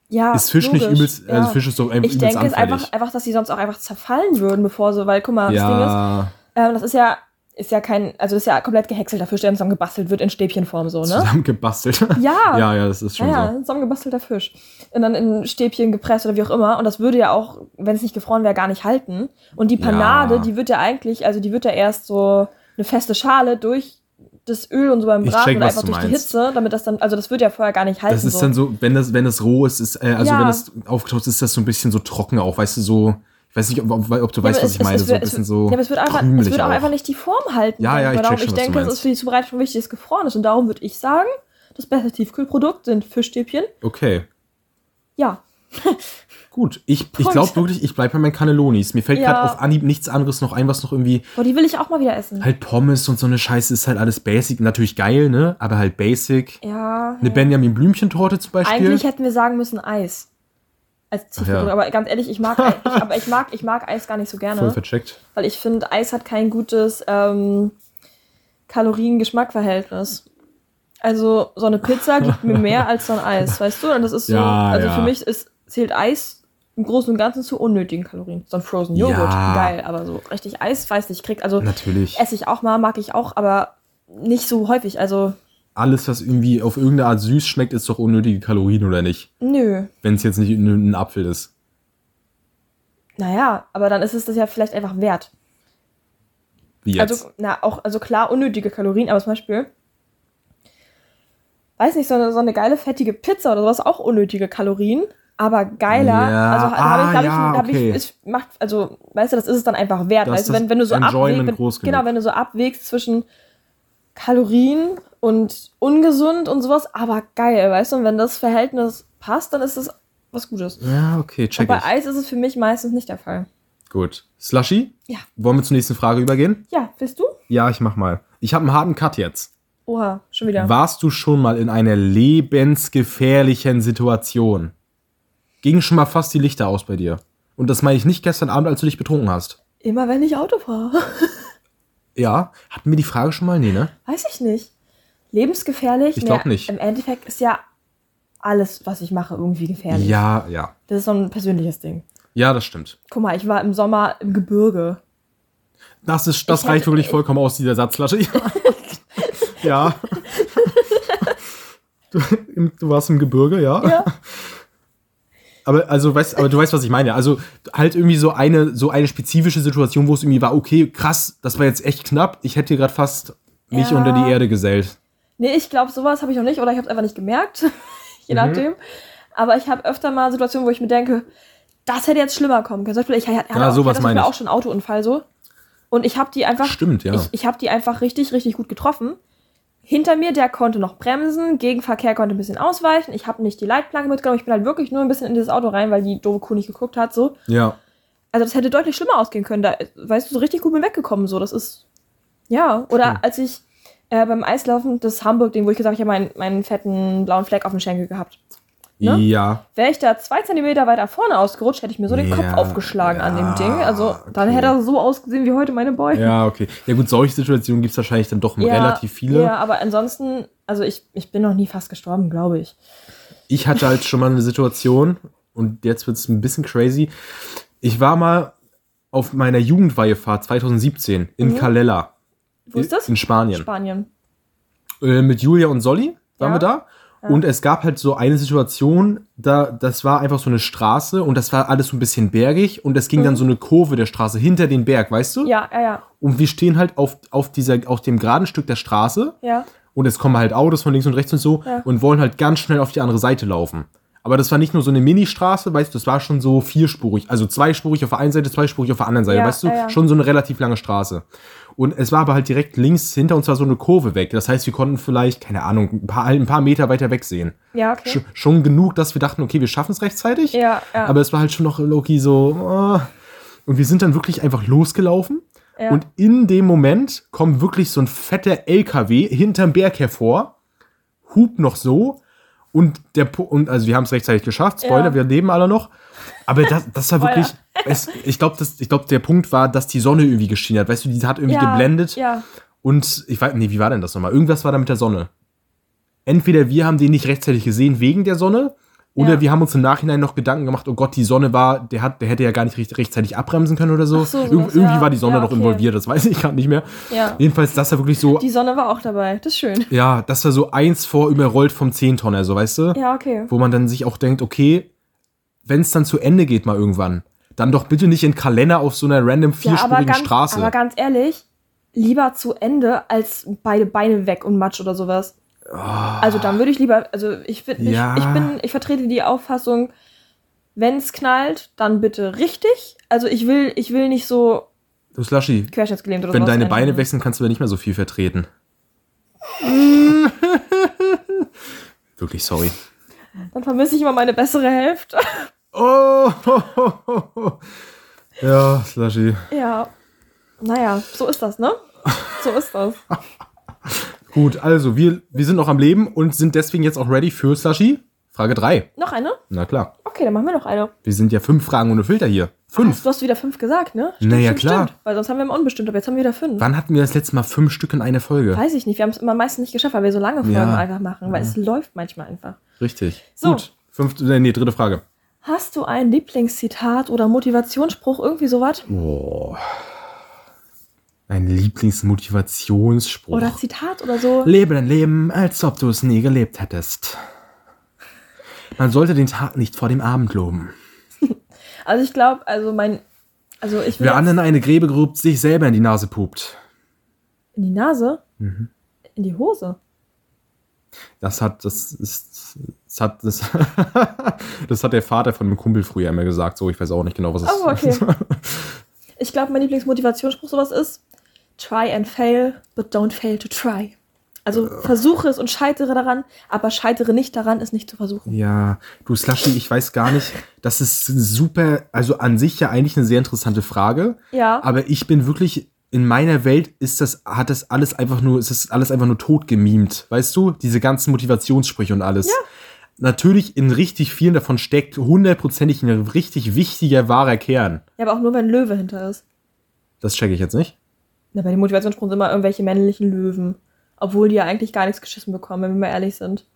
Ja, ist Fisch nicht logisch, übelst also ja. Fisch ist doch einfach Ich übelst denke es anfällig. einfach, einfach, dass sie sonst auch einfach zerfallen würden, bevor sie, weil guck mal, das Ding ist, ja ähm, das ist ja, ist ja kein, also ist ja komplett gehäckselter Fisch, der zusammen gebastelt wird in Stäbchenform so, ne? zusammengebastelt Ja. ja ja das ist schon Ja, ja, so ein zusammengebastelter Fisch. Und dann in Stäbchen gepresst oder wie auch immer. Und das würde ja auch, wenn es nicht gefroren wäre, gar nicht halten. Und die Panade, Ja. die wird ja eigentlich, also die wird ja erst so eine feste Schale durch das Öl und so beim Braten check, was einfach du durch die. Hitze, damit das dann, also das wird ja vorher gar nicht halten. Das ist so. dann so, wenn das, wenn das roh ist, ist äh, also Ja. wenn das aufgetaut ist, ist das so ein bisschen so trocken auch, weißt du, so, weiß nicht, ob, ob, du Ja, weißt, was es- ich meine, es, so ein bisschen so Ja, aber es wird einfach, es wird auch auch. einfach nicht die Form halten. Ja, ja, ich darum, check schon, ich denke, es ist für die Zubereitung wichtig, dass es gefroren ist. Und darum würde ich sagen, das beste Tiefkühlprodukt sind Fischstäbchen. Okay, Ja. gut. Ich, ich glaube wirklich, ich bleibe bei meinen Cannellonis. Mir fällt Ja. gerade auf Anhieb nichts anderes noch ein, was noch irgendwie Boah, die will ich auch mal wieder essen. halt Pommes und so eine Scheiße ist halt alles basic. Natürlich geil, ne? Aber halt basic. Ja. Eine Benjamin Blümchentorte zum Beispiel. Eigentlich hätten wir sagen müssen Eis. Als Tiefkühlprodukt. ja. Aber ganz ehrlich, ich mag, ich, aber ich mag, ich mag Eis gar nicht so Voll gerne. vercheckt. Weil ich finde, Eis hat kein gutes ähm, Kalorien-Geschmack-Verhältnis. Also so eine Pizza gibt mir mehr als so ein Eis, weißt du? Und das ist so, Ja, also ja. für mich ist, zählt Eis im Großen und Ganzen zu unnötigen Kalorien. So ein Frozen Joghurt, Ja. geil, aber so richtig Eis, weiß nicht, kriegt, also Natürlich. esse ich auch mal, mag ich auch, aber nicht so häufig, also Alles, was irgendwie auf irgendeine Art süß schmeckt, ist doch unnötige Kalorien, oder nicht? nö. Wenn es jetzt nicht ein Apfel ist. Naja, aber dann ist es das ja vielleicht einfach wert. Wie jetzt? Also, na, auch, also klar, unnötige Kalorien, aber zum Beispiel, weiß nicht, so eine, so eine geile fettige Pizza oder sowas, auch unnötige Kalorien, aber geiler. Ja, also, ah, habe ich, hab ja, ich, hab okay. ich, es macht, also, weißt du, das ist es dann einfach wert. Da Weißt du, wenn, das wenn du so abwägst, genau, wenn du so abwägst zwischen Kalorien und ungesund und sowas, aber geil, weißt du, und wenn das Verhältnis passt, dann ist es was Gutes. ja, okay, Und check bei ich. Eis ist es für mich meistens nicht der Fall. Gut. Slushy? Ja. Wollen wir zur nächsten Frage übergehen? Ja, willst du? Ja, ich mach mal. Ich habe einen harten Cut jetzt. Oha, schon wieder. Warst du schon mal in einer lebensgefährlichen Situation? Ging schon mal fast die Lichter aus bei dir. Und das meine ich nicht gestern Abend, als du dich betrunken hast. Immer wenn ich Auto fahre. Ja, hatten wir die Frage schon mal? Nee, ne? Weiß ich nicht. Lebensgefährlich? Ich glaub Naja, nicht. Im Endeffekt ist ja alles, was ich mache, irgendwie gefährlich. Ja, ja. Das ist so ein persönliches Ding. Ja, das stimmt. Guck mal, ich war im Sommer im Gebirge. Das, ist, das Ich reicht hätte- wirklich vollkommen aus, dieser Satzflasche. Ja. ja. Du, du warst im Gebirge, ja. Ja. Aber also weißt, aber du weißt, was ich meine. Also halt irgendwie so eine so eine spezifische Situation, wo es irgendwie war, okay, krass, das war jetzt echt knapp. Ich hätte hier gerade fast mich Ja. unter die Erde gesellt. Nee, ich glaube, sowas habe ich noch nicht oder ich habe es einfach nicht gemerkt. Je Mhm. nachdem. Aber ich habe öfter mal Situationen, wo ich mir denke, das hätte jetzt schlimmer kommen können. Zum Beispiel, ich hatte, Ja, auch, sowas hatte ich. auch schon einen Autounfall so. Und ich habe die einfach. Stimmt, ja. Ich, ich habe die einfach richtig, richtig gut getroffen. Hinter mir, der konnte noch bremsen, Gegenverkehr konnte ein bisschen ausweichen. Ich habe nicht die Leitplanke mitgenommen. Ich bin halt wirklich nur ein bisschen in dieses Auto rein, weil die doofe Kuh nicht geguckt hat. So. Ja. Also das hätte deutlich schlimmer ausgehen können. Da, weißt du, so richtig gut bin weggekommen. So, das ist. Ja. Oder Hm. als ich äh, beim Eislaufen das Hamburg-Ding, wo ich gesagt habe, ich habe meinen, meinen fetten blauen Fleck auf dem Schenkel gehabt. Ne? Ja. Wäre ich da zwei Zentimeter weiter vorne ausgerutscht, hätte ich mir so den Ja, Kopf aufgeschlagen an ja, dem Ding. Also dann okay. hätte er so ausgesehen wie heute meine Boy. Ja, okay. Ja gut, solche Situationen gibt es wahrscheinlich dann doch relativ viele. Ja, aber ansonsten, also ich, ich bin noch nie fast gestorben, glaube ich. Ich hatte halt schon mal eine Situation und jetzt wird es ein bisschen crazy. Ich war mal auf meiner Jugendweihefahrt 2017 in Mhm. Calella. Wo ist das? In Spanien. Spanien. Äh, mit Julia und Solly waren Ja. wir da. Ja. Und es gab halt so eine Situation, da, das war einfach so eine Straße und das war alles so ein bisschen bergig und es ging dann so eine Kurve der Straße hinter den Berg, weißt du? Mhm. Ja, ja, ja. Und wir stehen halt auf, auf, dieser, auf dem geraden Stück der Straße Ja. und es kommen halt Autos von links und rechts und so Ja. und wollen halt ganz schnell auf die andere Seite laufen. Aber das war nicht nur so eine Mini-Straße, weißt du, das war schon so vierspurig. Also zweispurig auf der einen Seite, zweispurig auf der anderen Seite, Ja, weißt du? ja. Schon so eine relativ lange Straße. Und es war aber halt direkt links hinter uns war so eine Kurve weg. Das heißt, wir konnten vielleicht, keine Ahnung, ein paar, ein paar Meter weiter weg sehen. Ja, okay. Sch schon genug, dass wir dachten, okay, wir schaffen es rechtzeitig. Ja, ja. Aber es war halt schon noch Loki so. Oh. Und wir sind dann wirklich einfach losgelaufen. ja. Und in dem Moment kommt wirklich so ein fetter LKW hinterm Berg hervor, hupt noch so und der Pu- und also wir haben es rechtzeitig geschafft. Spoiler, Ja. wir leben alle noch. Aber das, das war wirklich, es, ich glaube, glaub, der Punkt war, dass die Sonne irgendwie geschienen hat. Weißt du, die hat irgendwie ja, geblendet. Ja. Und ich weiß, nee, wie war denn das nochmal? Irgendwas war da mit der Sonne. Entweder wir haben den nicht rechtzeitig gesehen wegen der Sonne, oder Ja. wir haben uns im Nachhinein noch Gedanken gemacht, oh Gott, die Sonne war, der hat, der hätte ja gar nicht recht, rechtzeitig abbremsen können oder so. So, Irg sowas, irgendwie ja. war die Sonne Ja, noch okay. involviert, das weiß ich gerade nicht mehr. Ja. Jedenfalls, das war wirklich so, Die Sonne war auch dabei. Das ist schön. ja, das war so eins vor überrollt vom Zehntonner, so weißt du? Ja, okay. Wo man dann sich auch denkt, okay, wenn es dann zu Ende geht mal irgendwann, dann doch bitte nicht in Kalender auf so einer random Ja, aber vierspurigen ganz, Straße. aber ganz ehrlich, lieber zu Ende als beide Beine weg und Matsch oder sowas. Also dann würde ich lieber, also ich bin, Ja. ich, bin, ich vertrete die Auffassung, wenn es knallt, dann bitte richtig. Also ich will, ich will nicht so du Slushy, querschnittsgelähmt oder wenn deine. Beine wechseln, kannst du ja nicht mehr so viel vertreten. Wirklich sorry. Dann vermisse ich immer meine bessere Hälfte. Oh, ja, Slushy. ja. Naja, so ist das, ne? So ist das. Gut, also wir, wir sind noch am Leben und sind deswegen jetzt auch ready für Slushy. Frage 3. Noch eine? Na klar. Okay, dann machen wir noch eine. Wir sind ja fünf Fragen ohne Filter hier. Fünf. Du hast wieder fünf gesagt, ne? Naja, klar. Weil sonst haben wir immer unbestimmt, aber jetzt haben wir wieder fünf. Wann hatten wir das letzte Mal fünf Stück in einer Folge? Weiß ich nicht. Wir haben es immer meistens nicht geschafft, weil wir so lange Folgen Ja. einfach machen, weil es läuft manchmal einfach. Richtig. So. Gut. Fünf, äh, nee, dritte Frage. Hast du ein Lieblingszitat oder Motivationsspruch, irgendwie sowas? Boah. Ein Lieblingsmotivationsspruch. Oder Zitat oder so? Lebe dein Leben, als ob du es nie gelebt hättest. Man sollte den Tag nicht vor dem Abend loben. Also ich glaube, also mein, also ich Wer anderen eine Gräbe grübt, sich selber in die Nase pupt. in die Nase, Mhm. in die Hose. Das hat, das ist, das hat, das, das hat der Vater von einem Kumpel früher immer gesagt. So, ich weiß auch nicht genau, was es Oh, okay. Ich glaube, mein Lieblingsmotivationsspruch sowas ist: Try and fail, but don't fail to try. Also versuche es und scheitere daran, aber scheitere nicht daran, es nicht zu versuchen. Ja, du Slushy, ich weiß gar nicht. Das ist super, also an sich ja eigentlich eine sehr interessante Frage. Ja. Aber ich bin wirklich, in meiner Welt ist das, hat das alles einfach nur, ist das alles einfach nur tot gemimt. Weißt du? Diese ganzen Motivationssprüche und alles. Ja. Natürlich in richtig vielen davon steckt hundertprozentig ein richtig wichtiger, wahrer Kern. Ja, aber auch nur, wenn ein Löwe hinter ist. Das checke ich jetzt nicht. Na, bei den Motivationssprüchen sind immer irgendwelche männlichen Löwen. Obwohl die ja eigentlich gar nichts geschissen bekommen, wenn wir mal ehrlich sind.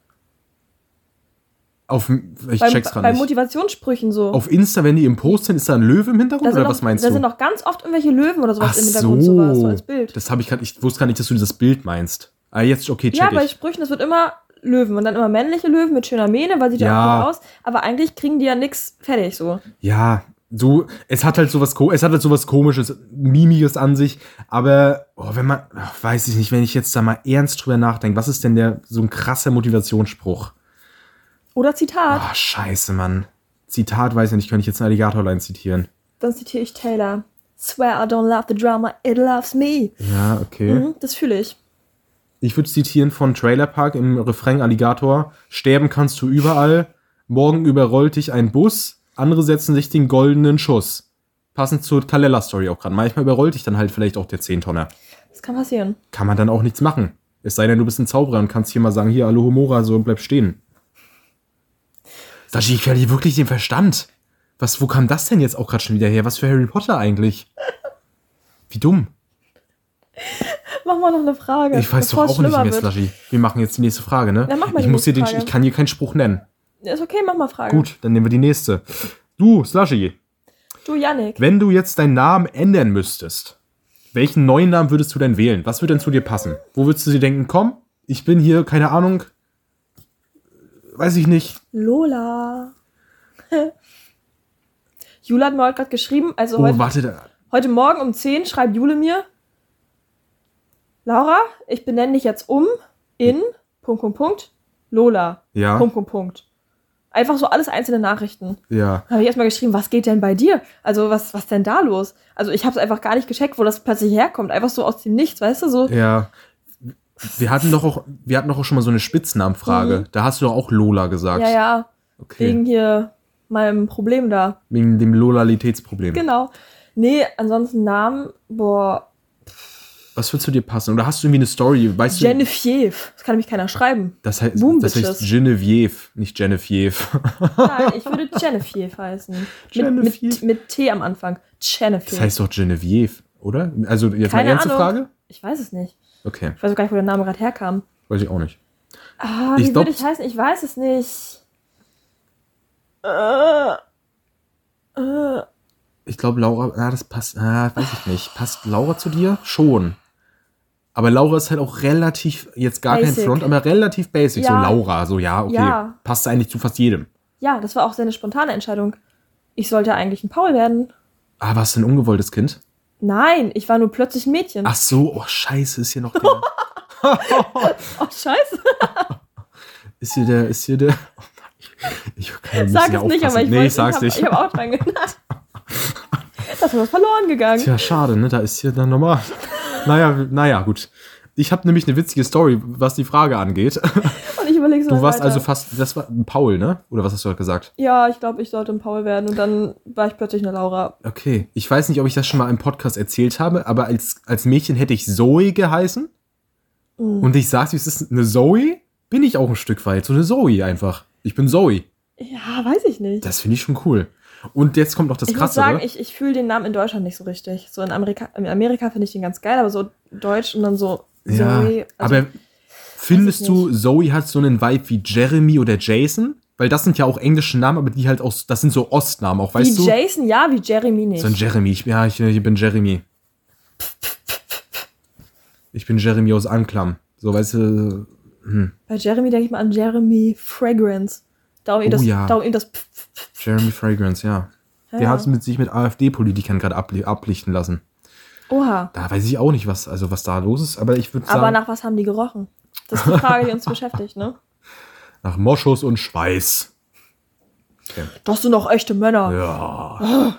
Auf, ich Beim, check's grad bei nicht. Motivationssprüchen so. Auf Insta, wenn die im Post sind, ist da ein Löwe im Hintergrund da sind oder noch, was meinst da du? sind noch ganz oft irgendwelche Löwen oder sowas Ach im Hintergrund, sowas, so als so, Bild. das habe ich gerade, ich wusste gar nicht, dass du das Bild meinst. Ah, jetzt, okay, check Ja, bei ich. Sprüchen, das wird immer Löwen und dann immer männliche Löwen mit schöner Mähne, weil sieht ja, Ja. auch gut aus. Aber eigentlich kriegen die ja nix fertig so. Ja, so, es hat halt sowas, es hat halt sowas komisches, mimiges an sich, aber, oh, wenn man, ach, weiß ich nicht, wenn ich jetzt da mal ernst drüber nachdenke, was ist denn der, so ein krasser Motivationsspruch? Oder Zitat, Ah, scheiße, Mann. Zitat weiß ich nicht, könnte ich jetzt eine Alligatorline zitieren. dann zitiere ich Taylor. Swear I don't love the drama, it loves me. Ja, okay. Mhm, das fühle ich. Ich würde zitieren von Trailer Park im Refrain Alligator. Sterben kannst du überall. Morgen überrollt dich ein Bus. Andere setzen sich den goldenen Schuss. Passend zur Talella-Story auch gerade. Manchmal überrollt dich dann halt vielleicht auch der Zehntonner. Das kann passieren. Kann man dann auch nichts machen. Es sei denn, du bist ein Zauberer und kannst hier mal sagen, hier, Alohomora, so bleib stehen. Sashi, ich verliere wirklich den Verstand. Was, wo kam das denn jetzt auch gerade schon wieder her? Was für Harry Potter eigentlich? Wie dumm. Mach mal noch eine Frage. Ich weiß doch auch nicht mehr. Slushy. Wir machen jetzt die nächste Frage, ne? Ja, mach mal ich muss hier den, ich kann hier keinen Spruch nennen. Ist okay, mach mal Frage. Gut, dann nehmen wir die nächste. Du, Slushy, Du, Yannick. wenn du jetzt deinen Namen ändern müsstest, welchen neuen Namen würdest du denn wählen? Was würde denn zu dir passen? Wo würdest du dir denken, komm, ich bin hier, keine Ahnung, weiß ich nicht. Lola. Jule hat mir heute gerade geschrieben, also Oh, heute, warte, da. heute Morgen um 10 schreibt Jule mir, Laura, ich benenne dich jetzt um in Punkt, Punkt, Punkt, Lola. Ja. Punkt, Punkt, Punkt. Einfach so alles einzelne Nachrichten. Ja. Da habe ich erstmal geschrieben, was geht denn bei dir? Also, was, was denn da los? Also, ich habe es einfach gar nicht gecheckt, wo das plötzlich herkommt. Einfach so aus dem Nichts, weißt du? So, Ja. Wir hatten doch auch, wir hatten doch auch schon mal so eine Spitznamenfrage. Da hast du doch auch Lola gesagt. Mhm. ja, ja, Okay. wegen hier meinem Problem da. Wegen dem Lolalitätsproblem. Genau. Nee, ansonsten Namen, boah, Was wird zu dir passen? Oder hast du irgendwie eine Story? Weißt du, Genevieve. Das kann nämlich keiner schreiben. das heißt, Boom das heißt. Genevieve, nicht Genevieve. Nein, ich würde Genevieve heißen. Mit, Genevieve. mit, mit T am Anfang. Genevieve. Das heißt doch Genevieve, oder? Also jetzt Keine mal ernste Ahnung. Frage? ich weiß es nicht. Okay, Ich weiß auch gar nicht, wo der Name gerade herkam. weiß ich auch nicht. Ah, Ich wie glaub- würde ich heißen? Ich weiß es nicht. Äh, äh, Ich glaube, Laura, ah, das passt, ah, weiß ich nicht. Passt Laura zu dir? Schon. Aber Laura ist halt auch relativ, jetzt gar Basic. kein Front, aber relativ basic. So Ja. Laura, so ja, okay. Ja. Passt eigentlich zu fast jedem. ja, das war auch seine spontane Entscheidung. Ich sollte eigentlich ein Paul werden. Ah, warst du ein ungewolltes Kind? Nein, ich war nur plötzlich ein Mädchen. Ach so, oh scheiße, ist hier noch der, Oh, scheiße. ist hier der, ist hier der, oh nein. ich kann ein Sag es nicht, aber ich Nee, ich sag's hab, nicht. Ich habe auch dran gedacht. Das ist was verloren gegangen. Tja, schade, ne? Da ist hier dann normal. naja, naja, gut. Ich habe nämlich eine witzige Story, was die Frage angeht. Und ich überlege so Du warst weiter. also fast, das war ein Paul, ne? Oder was hast du gerade gesagt? Ja, ich glaube, ich sollte ein Paul werden. Und dann war ich plötzlich eine Laura. Okay, ich weiß nicht, ob ich das schon mal im Podcast erzählt habe, aber als, als Mädchen hätte ich Zoe geheißen. Mhm. Und ich sag's, es ist eine Zoe, bin ich auch ein Stück weit. So eine Zoe einfach. Ich bin Zoe. Ja, weiß ich nicht. Das finde ich schon cool. Und jetzt kommt noch das ich muss sagen, ich, ich fühle den Namen in Deutschland nicht so richtig. So in Amerika, in Amerika finde ich den ganz geil, aber so deutsch und dann so ja, Zoe. Also, aber findest du, Zoe hat so einen Vibe wie Jeremy oder Jason? Weil das sind ja auch englische Namen, aber die halt aus, das sind so Ostnamen auch, weißt wie du? Jason, ja, wie Jeremy nicht. So ein Jeremy. Ich, ja, ich, ich bin Jeremy. Ich bin Jeremy aus Anklam. So, weißt du. Hm, Bei Jeremy denke ich mal an Jeremy Fragrance. Darum ihm Oh das, ja. darum ihm das Pf. Jeremy Fragrance, ja. Der Ja. hat es mit sich mit AfD-Politikern gerade abli ablichten lassen. Oha. Da weiß ich auch nicht, was, also was da los ist, aber ich würde sagen, Aber nach was haben die gerochen? Das ist die Frage, die uns beschäftigt, ne? nach Moschus und Schweiß. Das sind doch echte Männer. Ja.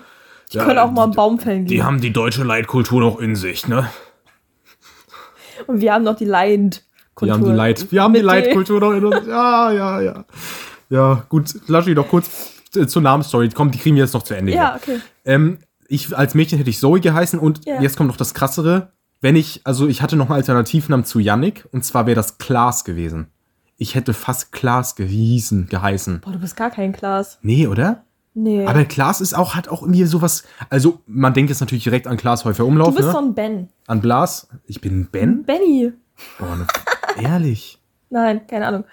Die können auch mal einen Baum fällen Die gehen. haben die deutsche Leitkultur noch in sich, ne? Und wir haben noch die Leidend. Wir haben die Leit, wir haben die. Leitkultur noch in uns. Ja, ja, ja. Ja, gut, lass mich doch kurz zur Namensstory. Komm, die kriegen wir jetzt noch zu Ende. Ja, okay. Ähm, ich als Mädchen hätte ich Zoe geheißen und Ja. jetzt kommt noch das krassere. Wenn ich, also ich hatte noch einen Alternativnamen zu Yannick und zwar wäre das Klaas gewesen. Ich hätte fast Klaas gehießen, geheißen. Boah, du bist gar kein Klaas. Nee, oder? Nee. Aber Klaas ist auch, hat auch irgendwie sowas, also man denkt jetzt natürlich direkt an Klaas Häufer Umlauf, du bist ne? so ein Ben. An Blas. Ich bin ein Ben? Benny. Oh, ne, ehrlich. Nein, keine Ahnung.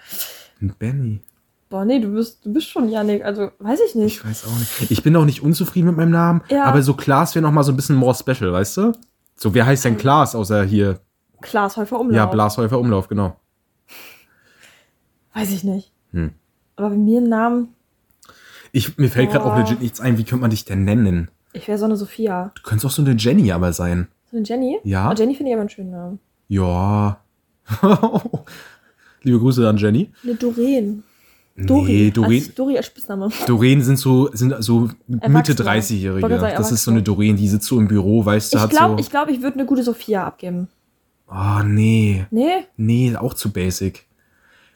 Ein Benny. Boah, nee, du bist, du bist schon Yannick. Also, weiß ich nicht. Ich weiß auch nicht. Ich bin auch nicht unzufrieden mit meinem Namen, Ja. aber so Klaas wäre noch mal so ein bisschen more special, weißt du? So, wer heißt denn Klaas außer hier? Klaas Häufer Umlauf. Ja, Blashäufer Umlauf, genau. Weiß ich nicht. Hm. Aber bei mir ein Namen, Ich, mir fällt gerade auch legit nichts ein. Wie könnte man dich denn nennen? ich wäre so eine Sophia. Du könntest auch so eine Jenny aber sein. So eine Jenny? Ja. Oh, Jenny finde ich aber einen schönen Namen. Ja. Liebe Grüße an Jenny. Eine Doreen. Nee, Doreen, Als Dori als Spitzname. Doreen sind so, sind so Mitte Erwachsene. 30-Jährige. Wollte sagen, Das ist so eine Doreen, die sitzt so im Büro, weißt du, Ich hat glaube, so. ich, glaub, ich würde eine gute Sophia abgeben. oh, nee. Nee? Nee, auch zu basic.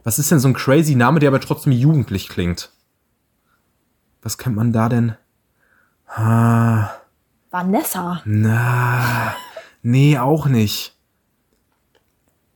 Was ist denn so ein crazy Name, der aber trotzdem jugendlich klingt? Was kennt man da denn? Ah, Vanessa. na, nee, auch nicht.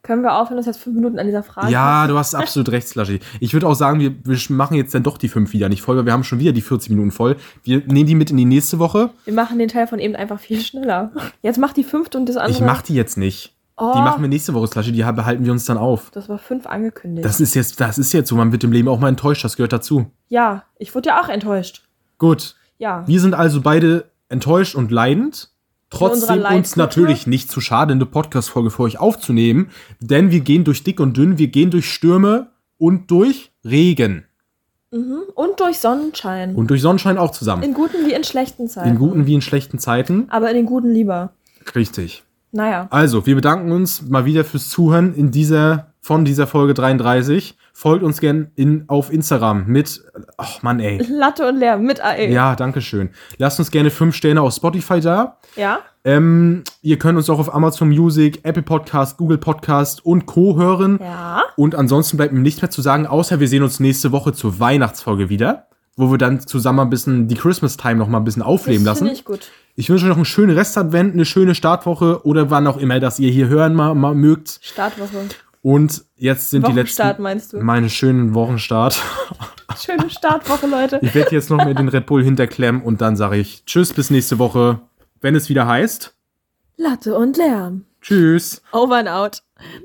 Können wir aufhören, uns jetzt fünf Minuten an dieser Frage Ja, du hast absolut recht, Slushy. Ich würde auch sagen, wir, wir machen jetzt dann doch die fünf wieder nicht voll, weil wir haben schon wieder die 40 Minuten voll. Wir nehmen die mit in die nächste Woche. Wir machen den Teil von eben einfach viel schneller. Jetzt mach die fünfte und das andere. Ich mach die jetzt nicht. Oh. Die machen wir nächste Woche, Slushy. Die behalten wir uns dann auf. Das war fünf angekündigt. Das ist jetzt, das ist jetzt so. Man wird im Leben auch mal enttäuscht. Das gehört dazu. ja, ich wurde ja auch enttäuscht. Gut. Ja. Wir sind also beide enttäuscht und leidend. Trotzdem uns natürlich nicht zu schade, eine Podcast-Folge für euch aufzunehmen, denn wir gehen durch dick und dünn, wir gehen durch Stürme und durch Regen. Mhm. Und durch Sonnenschein. Und durch Sonnenschein auch zusammen. in guten wie in schlechten Zeiten. In guten wie in schlechten Zeiten. Aber in den guten lieber. Richtig. Naja. Also, wir bedanken uns mal wieder fürs Zuhören in dieser, von dieser Folge 33. Folgt uns gern in, auf Instagram mit, ach Mann, ey. Latte und Lärm mit AE. Ja, danke schön. Lasst uns gerne fünf Sterne auf Spotify da. Ja? Ähm, ihr könnt uns auch auf Amazon Music, Apple Podcast, Google Podcast und Co. hören. Ja. Und ansonsten bleibt mir nichts mehr zu sagen, außer wir sehen uns nächste Woche zur Weihnachtsfolge wieder, wo wir dann zusammen ein bisschen die Christmas Time noch mal ein bisschen aufleben das lassen. finde ich gut. Ich wünsche euch noch einen schönen Restadvent, eine schöne Startwoche oder wann auch immer, dass ihr hier hören mal, mal mögt. Startwoche. Und jetzt sind die letzten. Wochenstart meinst du? Meine schönen Wochenstart. Schöne Startwoche, Leute. Ich werde jetzt noch mal den Red Bull hinterklemmen und dann sage ich Tschüss, bis nächste Woche, wenn es wieder heißt. Latte und Lärm. Tschüss. Over and out.